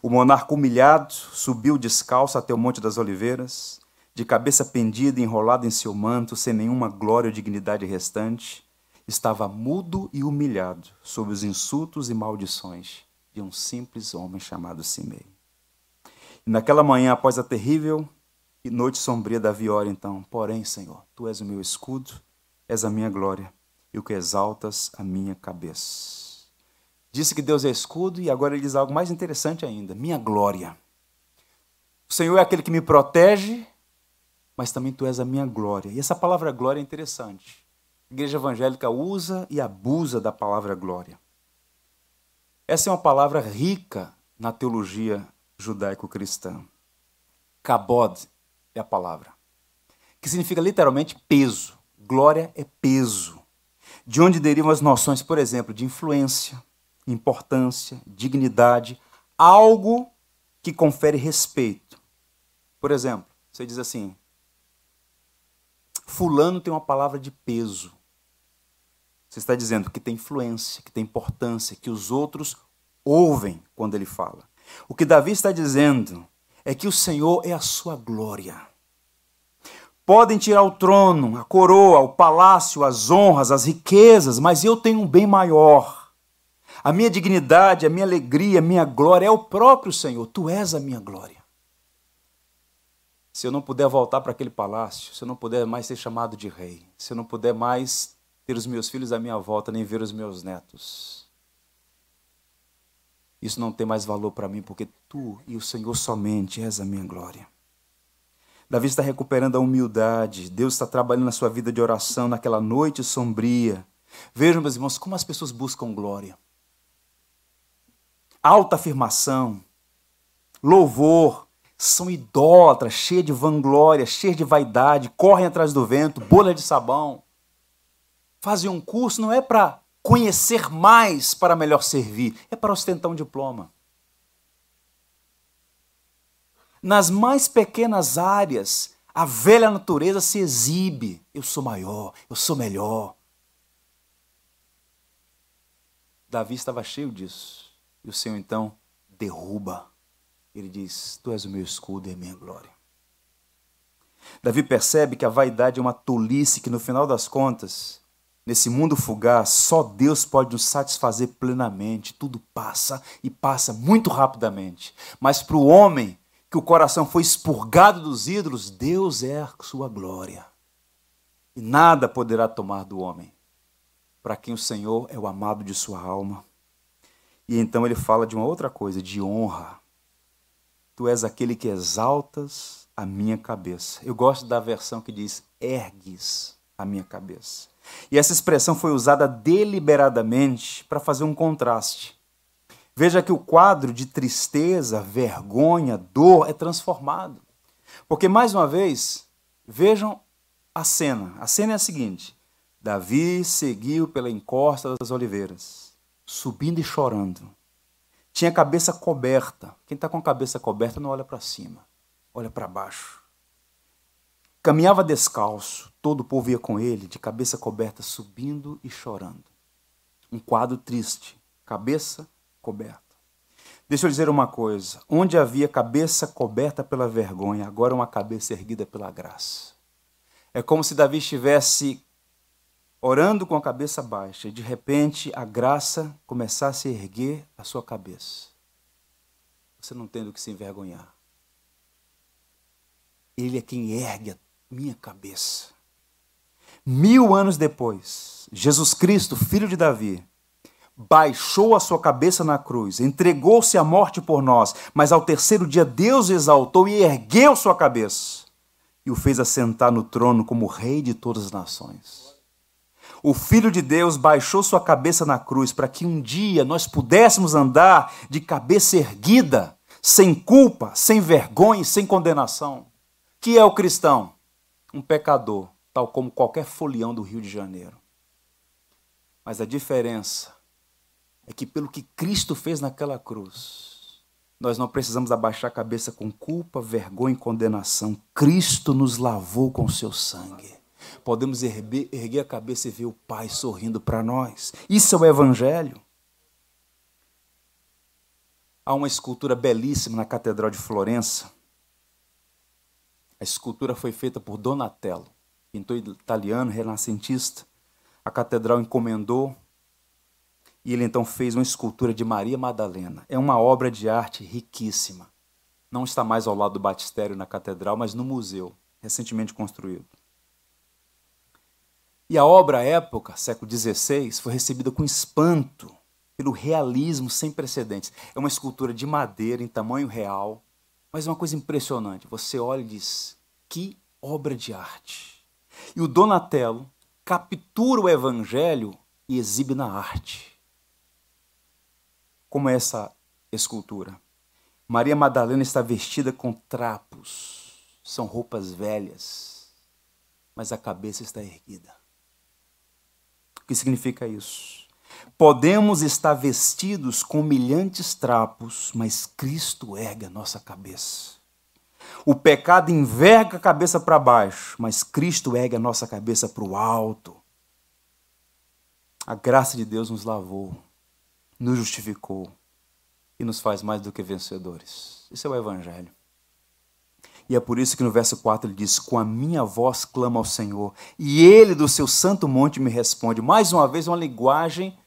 o monarca humilhado subiu descalço até o Monte das Oliveiras, de cabeça pendida, enrolado em seu manto, sem nenhuma glória ou dignidade restante, estava mudo e humilhado sob os insultos e maldições de um simples homem chamado Simei. E naquela manhã, após a terrível e noite sombria da viória, então, porém, Senhor, tu és o meu escudo, és a minha glória e o que exaltas a minha cabeça. Disse que Deus é escudo e agora ele diz algo mais interessante ainda: minha glória. O Senhor é aquele que me protege mas também tu és a minha glória. E essa palavra glória é interessante. A igreja evangélica usa e abusa da palavra glória. Essa é uma palavra rica na teologia judaico-cristã. Kabod é a palavra, que significa literalmente peso. Glória é peso. De onde derivam as noções, por exemplo, de influência, importância, dignidade, algo que confere respeito. Por exemplo, você diz assim: Fulano tem uma palavra de peso. Você está dizendo que tem influência, que tem importância, que os outros ouvem quando ele fala. O que Davi está dizendo é que o Senhor é a sua glória. Podem tirar o trono, a coroa, o palácio, as honras, as riquezas, mas eu tenho um bem maior. A minha dignidade, a minha alegria, a minha glória é o próprio Senhor. Tu és a minha glória. Se eu não puder voltar para aquele palácio, se eu não puder mais ser chamado de rei, se eu não puder mais ter os meus filhos à minha volta, nem ver os meus netos, isso não tem mais valor para mim, porque tu e o Senhor somente és a minha glória. Davi está recuperando a humildade, Deus está trabalhando na sua vida de oração naquela noite sombria. Vejam, meus irmãos, como as pessoas buscam glória. Alta afirmação, louvor, são idólatras, cheias de vanglória, cheias de vaidade, correm atrás do vento, bolha de sabão. Fazem um curso não é para conhecer mais para melhor servir, é para ostentar um diploma nas mais pequenas áreas, a velha natureza se exibe. Eu sou maior, eu sou melhor. Davi estava cheio disso. E o Senhor então derruba. Ele diz: Tu és o meu escudo e a minha glória. Davi percebe que a vaidade é uma tolice que, no final das contas, nesse mundo fugaz, só Deus pode nos satisfazer plenamente. Tudo passa e passa muito rapidamente. Mas para o homem, que o coração foi expurgado dos ídolos, Deus é a sua glória. E nada poderá tomar do homem, para quem o Senhor é o amado de sua alma. E então ele fala de uma outra coisa, de honra. Tu és aquele que exaltas a minha cabeça. Eu gosto da versão que diz: ergues a minha cabeça. E essa expressão foi usada deliberadamente para fazer um contraste Veja que o quadro de tristeza, vergonha, dor é transformado. Porque, mais uma vez, vejam a cena. A cena é a seguinte: Davi seguiu pela encosta das oliveiras, subindo e chorando. Tinha a cabeça coberta. Quem está com a cabeça coberta não olha para cima, olha para baixo. Caminhava descalço, todo o povo ia com ele, de cabeça coberta, subindo e chorando. Um quadro triste, cabeça coberta. Deixa eu dizer uma coisa: onde havia cabeça coberta pela vergonha, agora uma cabeça erguida pela graça. É como se Davi estivesse orando com a cabeça baixa e de repente a graça começasse a erguer a sua cabeça. Você não tem do que se envergonhar. Ele é quem ergue a minha cabeça. Mil anos depois, Jesus Cristo, filho de Davi, baixou a sua cabeça na cruz, entregou-se à morte por nós, mas ao terceiro dia Deus exaltou e ergueu sua cabeça e o fez assentar no trono como rei de todas as nações. O Filho de Deus baixou sua cabeça na cruz para que um dia nós pudéssemos andar de cabeça erguida, sem culpa, sem vergonha sem condenação. Que é o cristão? Um pecador, tal como qualquer folião do Rio de Janeiro. Mas a diferença é que pelo que Cristo fez naquela cruz, nós não precisamos abaixar a cabeça com culpa, vergonha e condenação. Cristo nos lavou com seu sangue. Podemos erguer, erguer a cabeça e ver o Pai sorrindo para nós. Isso é o Evangelho. Há uma escultura belíssima na Catedral de Florença. A escultura foi feita por Donatello, pintor italiano, renascentista. A catedral encomendou e ele então fez uma escultura de Maria Madalena. É uma obra de arte riquíssima. Não está mais ao lado do batistério na catedral, mas no museu, recentemente construído. E a obra à época, século XVI, foi recebida com espanto pelo realismo sem precedentes. É uma escultura de madeira em tamanho real, mas é uma coisa impressionante. Você olha e diz: que obra de arte! E o Donatello captura o evangelho e exibe na arte como é essa escultura. Maria Madalena está vestida com trapos, são roupas velhas, mas a cabeça está erguida. Que significa isso? Podemos estar vestidos com humilhantes trapos, mas Cristo ergue a nossa cabeça. O pecado enverga a cabeça para baixo, mas Cristo ergue a nossa cabeça para o alto. A graça de Deus nos lavou nos justificou, e nos faz mais do que vencedores. Isso é o Evangelho. E é por isso que no verso 4 ele diz: Com a minha voz clama ao Senhor, e ele do seu santo monte me responde. Mais uma vez, uma linguagem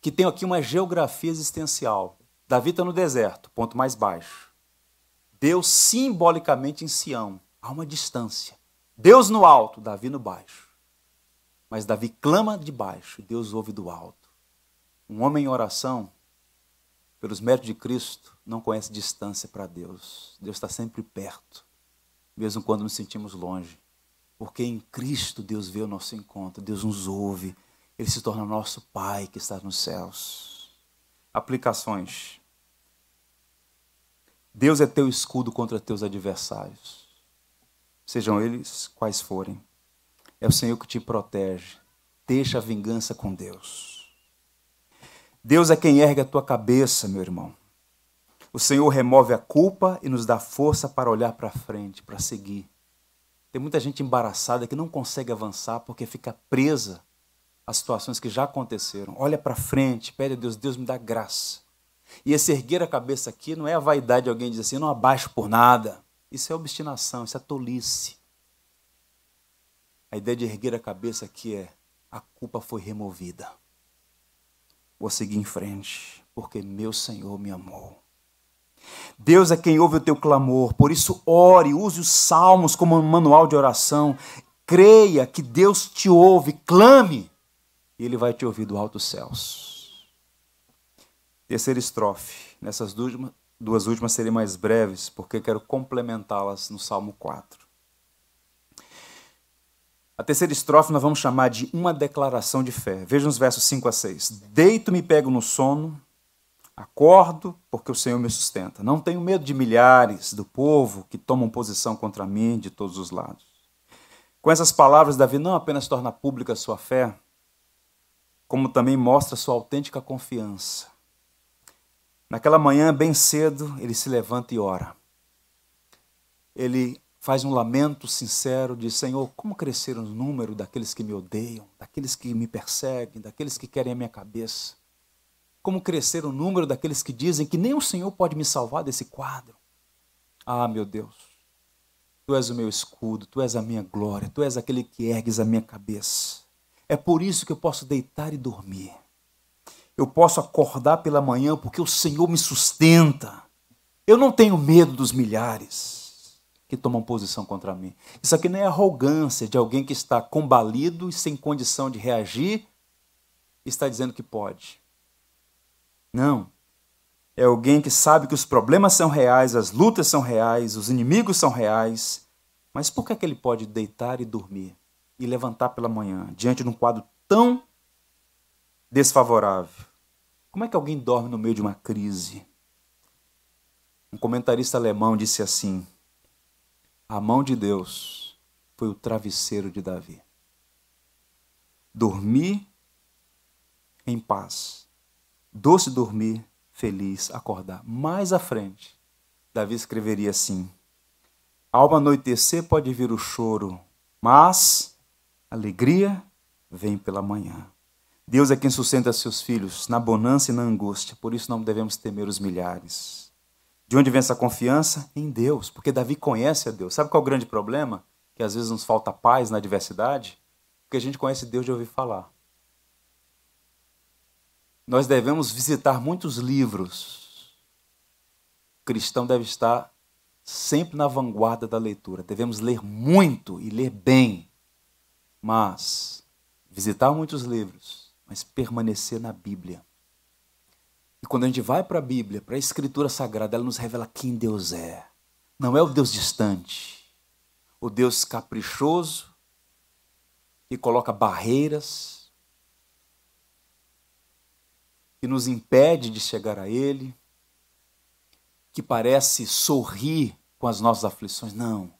que tem aqui uma geografia existencial. Davi está no deserto, ponto mais baixo. Deus simbolicamente em Sião, há uma distância. Deus no alto, Davi no baixo. Mas Davi clama de baixo, Deus ouve do alto. Um homem em oração pelos méritos de Cristo, não conhece distância para Deus. Deus está sempre perto, mesmo quando nos sentimos longe. Porque em Cristo Deus vê o nosso encontro, Deus nos ouve, Ele se torna nosso Pai que está nos céus. Aplicações. Deus é teu escudo contra teus adversários, sejam eles quais forem. É o Senhor que te protege. Deixa a vingança com Deus. Deus é quem ergue a tua cabeça, meu irmão. O Senhor remove a culpa e nos dá força para olhar para frente, para seguir. Tem muita gente embaraçada que não consegue avançar porque fica presa às situações que já aconteceram. Olha para frente, pede a Deus, Deus me dá graça. E esse erguer a cabeça aqui não é a vaidade de alguém dizer assim, não abaixo por nada. Isso é obstinação, isso é tolice. A ideia de erguer a cabeça aqui é a culpa foi removida. Vou seguir em frente, porque meu Senhor me amou. Deus é quem ouve o teu clamor, por isso ore, use os salmos como um manual de oração. Creia que Deus te ouve, clame, e Ele vai te ouvir do alto céus. Terceira estrofe. Nessas duas últimas serei mais breves, porque quero complementá-las no Salmo 4. A terceira estrofe nós vamos chamar de uma declaração de fé. Veja os versos 5 a 6. Deito-me, pego no sono, acordo, porque o Senhor me sustenta. Não tenho medo de milhares do povo que tomam posição contra mim de todos os lados. Com essas palavras, Davi não apenas torna pública sua fé, como também mostra sua autêntica confiança. Naquela manhã, bem cedo, ele se levanta e ora. Ele faz um lamento sincero, diz: Senhor, como crescer o número daqueles que me odeiam, daqueles que me perseguem, daqueles que querem a minha cabeça? Como crescer o número daqueles que dizem que nem o Senhor pode me salvar desse quadro? Ah, meu Deus, tu és o meu escudo, tu és a minha glória, tu és aquele que ergues a minha cabeça. É por isso que eu posso deitar e dormir. Eu posso acordar pela manhã porque o Senhor me sustenta. Eu não tenho medo dos milhares que tomam posição contra mim. Isso aqui não é arrogância de alguém que está combalido e sem condição de reagir está dizendo que pode. Não. É alguém que sabe que os problemas são reais, as lutas são reais, os inimigos são reais. Mas por que, é que ele pode deitar e dormir e levantar pela manhã diante de um quadro tão desfavorável? Como é que alguém dorme no meio de uma crise? Um comentarista alemão disse assim: a mão de Deus foi o travesseiro de Davi. Dormir em paz. Doce dormir, feliz, acordar. Mais à frente, Davi escreveria assim: Ao anoitecer pode vir o choro, mas alegria vem pela manhã. Deus é quem sustenta seus filhos na bonança e na angústia, por isso não devemos temer os milhares. De onde vem essa confiança? Em Deus, porque Davi conhece a Deus. Sabe qual é o grande problema? Que às vezes nos falta paz na adversidade? Porque a gente conhece Deus de ouvir falar. Nós devemos visitar muitos livros. O cristão deve estar sempre na vanguarda da leitura. Devemos ler muito e ler bem. Mas visitar muitos livros, mas permanecer na Bíblia. E quando a gente vai para a Bíblia, para a Escritura Sagrada, ela nos revela quem Deus é. Não é o Deus distante, o Deus caprichoso, que coloca barreiras, que nos impede de chegar a Ele, que parece sorrir com as nossas aflições. Não.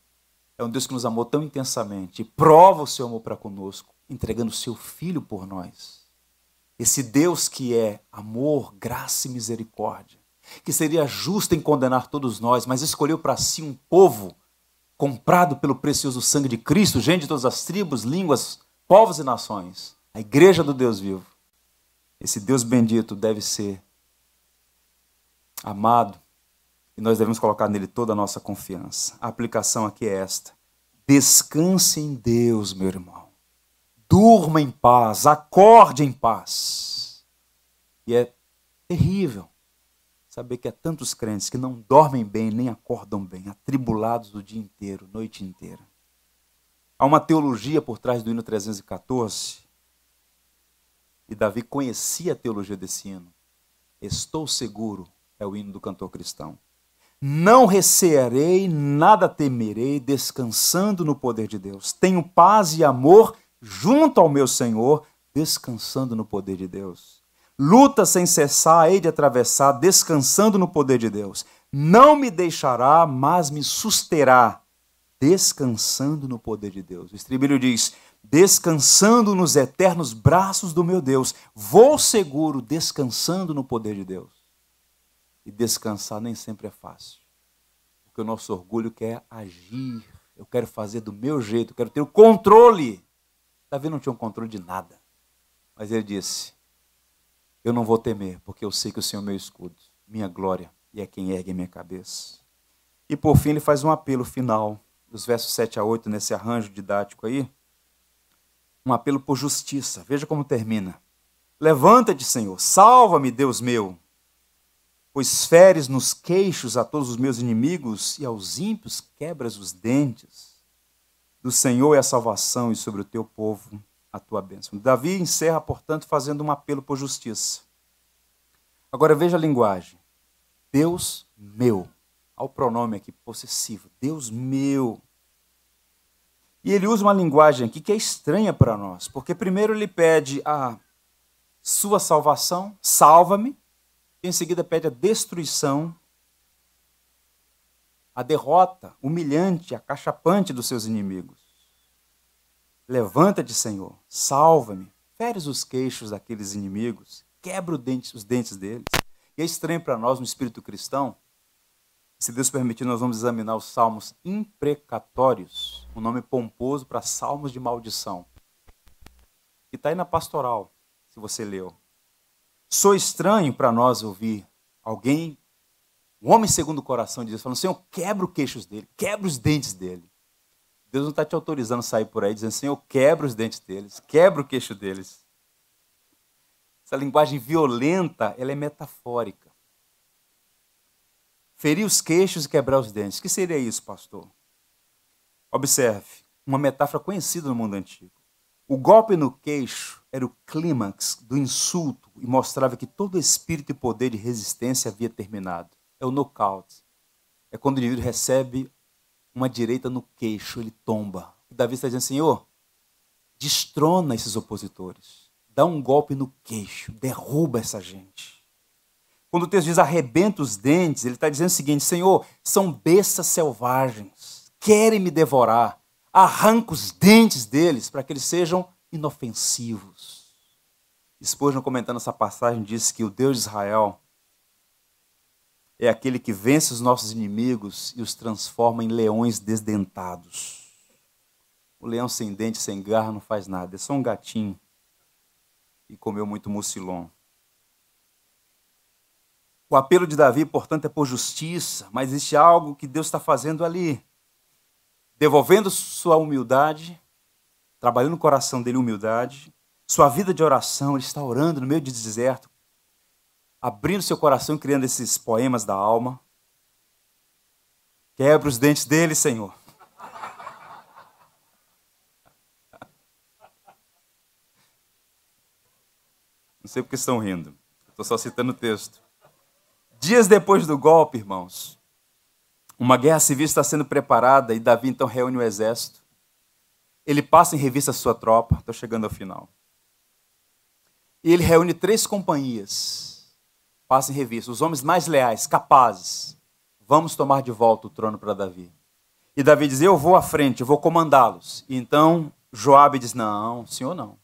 É um Deus que nos amou tão intensamente e prova o seu amor para conosco, entregando o seu Filho por nós. Esse Deus que é amor, graça e misericórdia, que seria justo em condenar todos nós, mas escolheu para si um povo comprado pelo precioso sangue de Cristo, gente de todas as tribos, línguas, povos e nações, a igreja do Deus vivo. Esse Deus bendito deve ser amado, e nós devemos colocar nele toda a nossa confiança. A aplicação aqui é esta: descanse em Deus, meu irmão. Durma em paz, acorde em paz. E é terrível saber que há tantos crentes que não dormem bem nem acordam bem, atribulados o dia inteiro, noite inteira. Há uma teologia por trás do hino 314, e Davi conhecia a teologia desse hino. Estou seguro é o hino do cantor cristão. Não recearei, nada temerei, descansando no poder de Deus. Tenho paz e amor junto ao meu Senhor, descansando no poder de Deus. Luta sem cessar, hei de atravessar, descansando no poder de Deus. Não me deixará, mas me susterá, descansando no poder de Deus. O estribilho diz: descansando nos eternos braços do meu Deus. Vou seguro, descansando no poder de Deus. E descansar nem sempre é fácil. Porque o nosso orgulho quer agir. Eu quero fazer do meu jeito, eu quero ter o controle. Davi não tinha um controle de nada. Mas ele disse: Eu não vou temer, porque eu sei que o Senhor é meu escudo, minha glória, e é quem ergue minha cabeça. E por fim, ele faz um apelo final, dos versos 7 a 8, nesse arranjo didático aí. Um apelo por justiça. Veja como termina. Levanta-te, Senhor, salva-me, Deus meu pois feres nos queixos a todos os meus inimigos e aos ímpios quebras os dentes. Do Senhor é a salvação e sobre o teu povo a tua bênção. Davi encerra, portanto, fazendo um apelo por justiça. Agora veja a linguagem. Deus meu. Ao pronome aqui possessivo. Deus meu. E ele usa uma linguagem aqui que é estranha para nós, porque primeiro ele pede a sua salvação, salva-me, em seguida pede a destruição, a derrota humilhante, acachapante dos seus inimigos. Levanta-te, Senhor, salva-me, feres os queixos daqueles inimigos, quebra os dentes deles. E é estranho para nós no espírito cristão, se Deus permitir, nós vamos examinar os salmos imprecatórios, um nome pomposo para salmos de maldição. E está aí na pastoral, se você leu. Sou estranho para nós ouvir alguém, um homem segundo o coração de Deus, falando: Senhor, quebra os queixos dele, quebra os dentes dele. Deus não está te autorizando a sair por aí dizendo: Senhor, quebra os dentes deles, quebra o queixo deles. Essa linguagem violenta, ela é metafórica. Ferir os queixos e quebrar os dentes. O que seria isso, pastor? Observe, uma metáfora conhecida no mundo antigo. O golpe no queixo era o clímax do insulto e mostrava que todo espírito e poder de resistência havia terminado. É o nocaute. É quando o indivíduo recebe uma direita no queixo, ele tomba. E Davi está dizendo, Senhor, destrona esses opositores. Dá um golpe no queixo, derruba essa gente. Quando o texto diz arrebenta os dentes, ele está dizendo o seguinte: Senhor, são bestas selvagens, querem me devorar arranca os dentes deles para que eles sejam inofensivos. Spurgeon, comentando essa passagem, disse que o Deus de Israel é aquele que vence os nossos inimigos e os transforma em leões desdentados. O leão sem dente, sem garra, não faz nada, é só um gatinho e comeu muito mucilon. O apelo de Davi, portanto, é por justiça, mas existe algo que Deus está fazendo ali devolvendo sua humildade, trabalhando no coração dele humildade, sua vida de oração, ele está orando no meio de deserto, abrindo seu coração e criando esses poemas da alma. Quebra os dentes dele, Senhor. Não sei porque estão rindo. Estou só citando o texto. Dias depois do golpe, irmãos, uma guerra civil está sendo preparada e Davi então reúne o exército. Ele passa em revista a sua tropa, estou chegando ao final. E ele reúne três companhias, passa em revista, os homens mais leais, capazes. Vamos tomar de volta o trono para Davi. E Davi diz: Eu vou à frente, eu vou comandá-los. E então Joabe diz: Não, senhor não.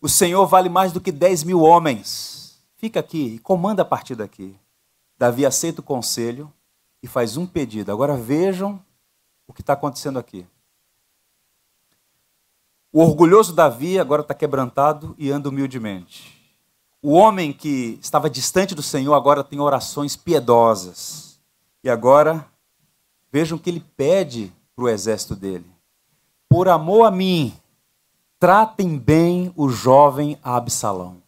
O Senhor vale mais do que 10 mil homens. Fica aqui e comanda a partir daqui. Davi aceita o conselho, e faz um pedido. Agora vejam o que está acontecendo aqui. O orgulhoso Davi agora está quebrantado e anda humildemente. O homem que estava distante do Senhor agora tem orações piedosas. E agora, vejam que ele pede para o exército dele: Por amor a mim, tratem bem o jovem Absalão.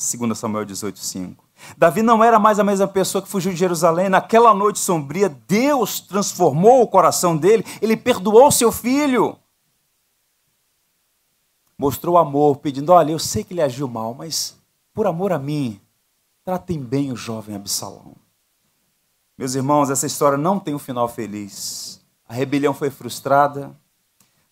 2 Samuel 18, 5. Davi não era mais a mesma pessoa que fugiu de Jerusalém. Naquela noite sombria, Deus transformou o coração dele, ele perdoou seu filho. Mostrou amor, pedindo: Olha, eu sei que ele agiu mal, mas por amor a mim, tratem bem o jovem Absalão. Meus irmãos, essa história não tem um final feliz. A rebelião foi frustrada,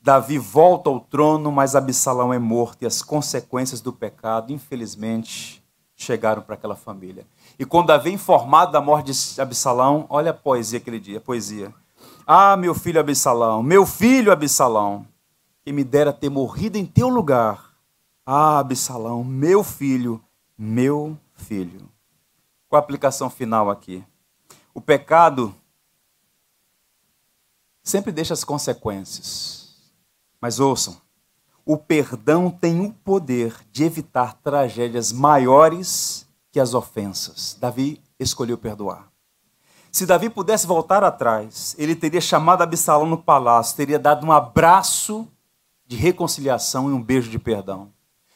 Davi volta ao trono, mas Absalão é morto e as consequências do pecado, infelizmente, chegaram para aquela família. E quando Davi é informado da morte de Absalão, olha a poesia aquele dia, poesia. Ah, meu filho Absalão, meu filho Absalão, que me dera ter morrido em teu lugar. Ah, Absalão, meu filho, meu filho. Qual a aplicação final aqui? O pecado sempre deixa as consequências. Mas ouçam, o perdão tem o poder de evitar tragédias maiores que as ofensas. Davi escolheu perdoar. Se Davi pudesse voltar atrás, ele teria chamado Absalão no palácio, teria dado um abraço de reconciliação e um beijo de perdão.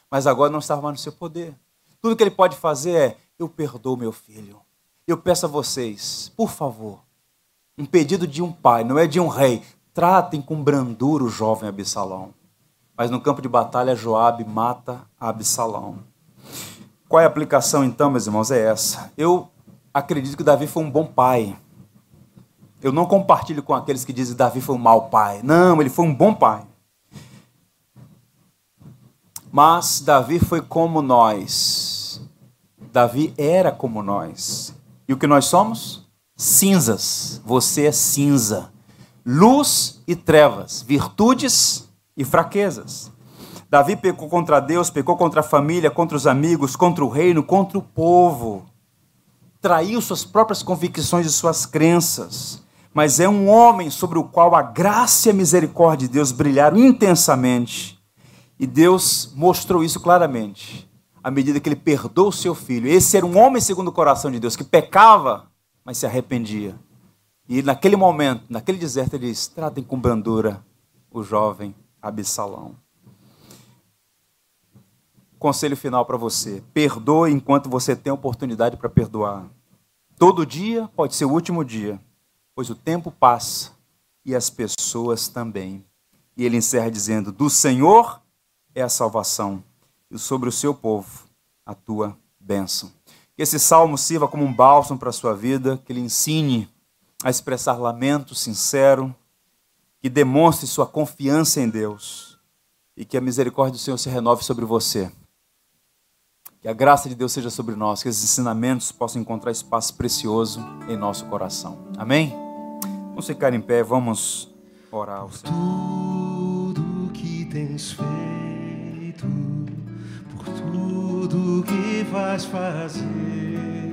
Mas agora não estava mais no seu poder. Tudo que ele pode fazer é: eu perdoo meu filho. Eu peço a vocês, por favor, um pedido de um pai, não é de um rei. Tratem com brandura o jovem Absalão. Mas no campo de batalha, Joabe mata Absalão. Qual é a aplicação então, meus irmãos? É essa. Eu acredito que Davi foi um bom pai. Eu não compartilho com aqueles que dizem que Davi foi um mau pai. Não, ele foi um bom pai. Mas Davi foi como nós. Davi era como nós. E o que nós somos? Cinzas. Você é cinza. Luz e trevas. Virtudes e fraquezas. Davi pecou contra Deus, pecou contra a família, contra os amigos, contra o reino, contra o povo. Traiu suas próprias convicções e suas crenças. Mas é um homem sobre o qual a graça e a misericórdia de Deus brilharam intensamente. E Deus mostrou isso claramente, à medida que ele perdoou o seu filho. Esse era um homem segundo o coração de Deus, que pecava, mas se arrependia. E naquele momento, naquele deserto, ele diz: tratem com brandura o jovem Absalão. Conselho final para você: perdoe enquanto você tem oportunidade para perdoar. Todo dia pode ser o último dia, pois o tempo passa e as pessoas também. E ele encerra dizendo: Do Senhor é a salvação, e sobre o seu povo a tua bênção. Que esse salmo sirva como um bálsamo para a sua vida, que ele ensine a expressar lamento sincero, que demonstre sua confiança em Deus e que a misericórdia do Senhor se renove sobre você. Que a graça de Deus seja sobre nós, que esses ensinamentos possam encontrar espaço precioso em nosso coração. Amém? Vamos ficar em pé, vamos orar ao Senhor. Tudo que tens feito, por tudo que vais fazer,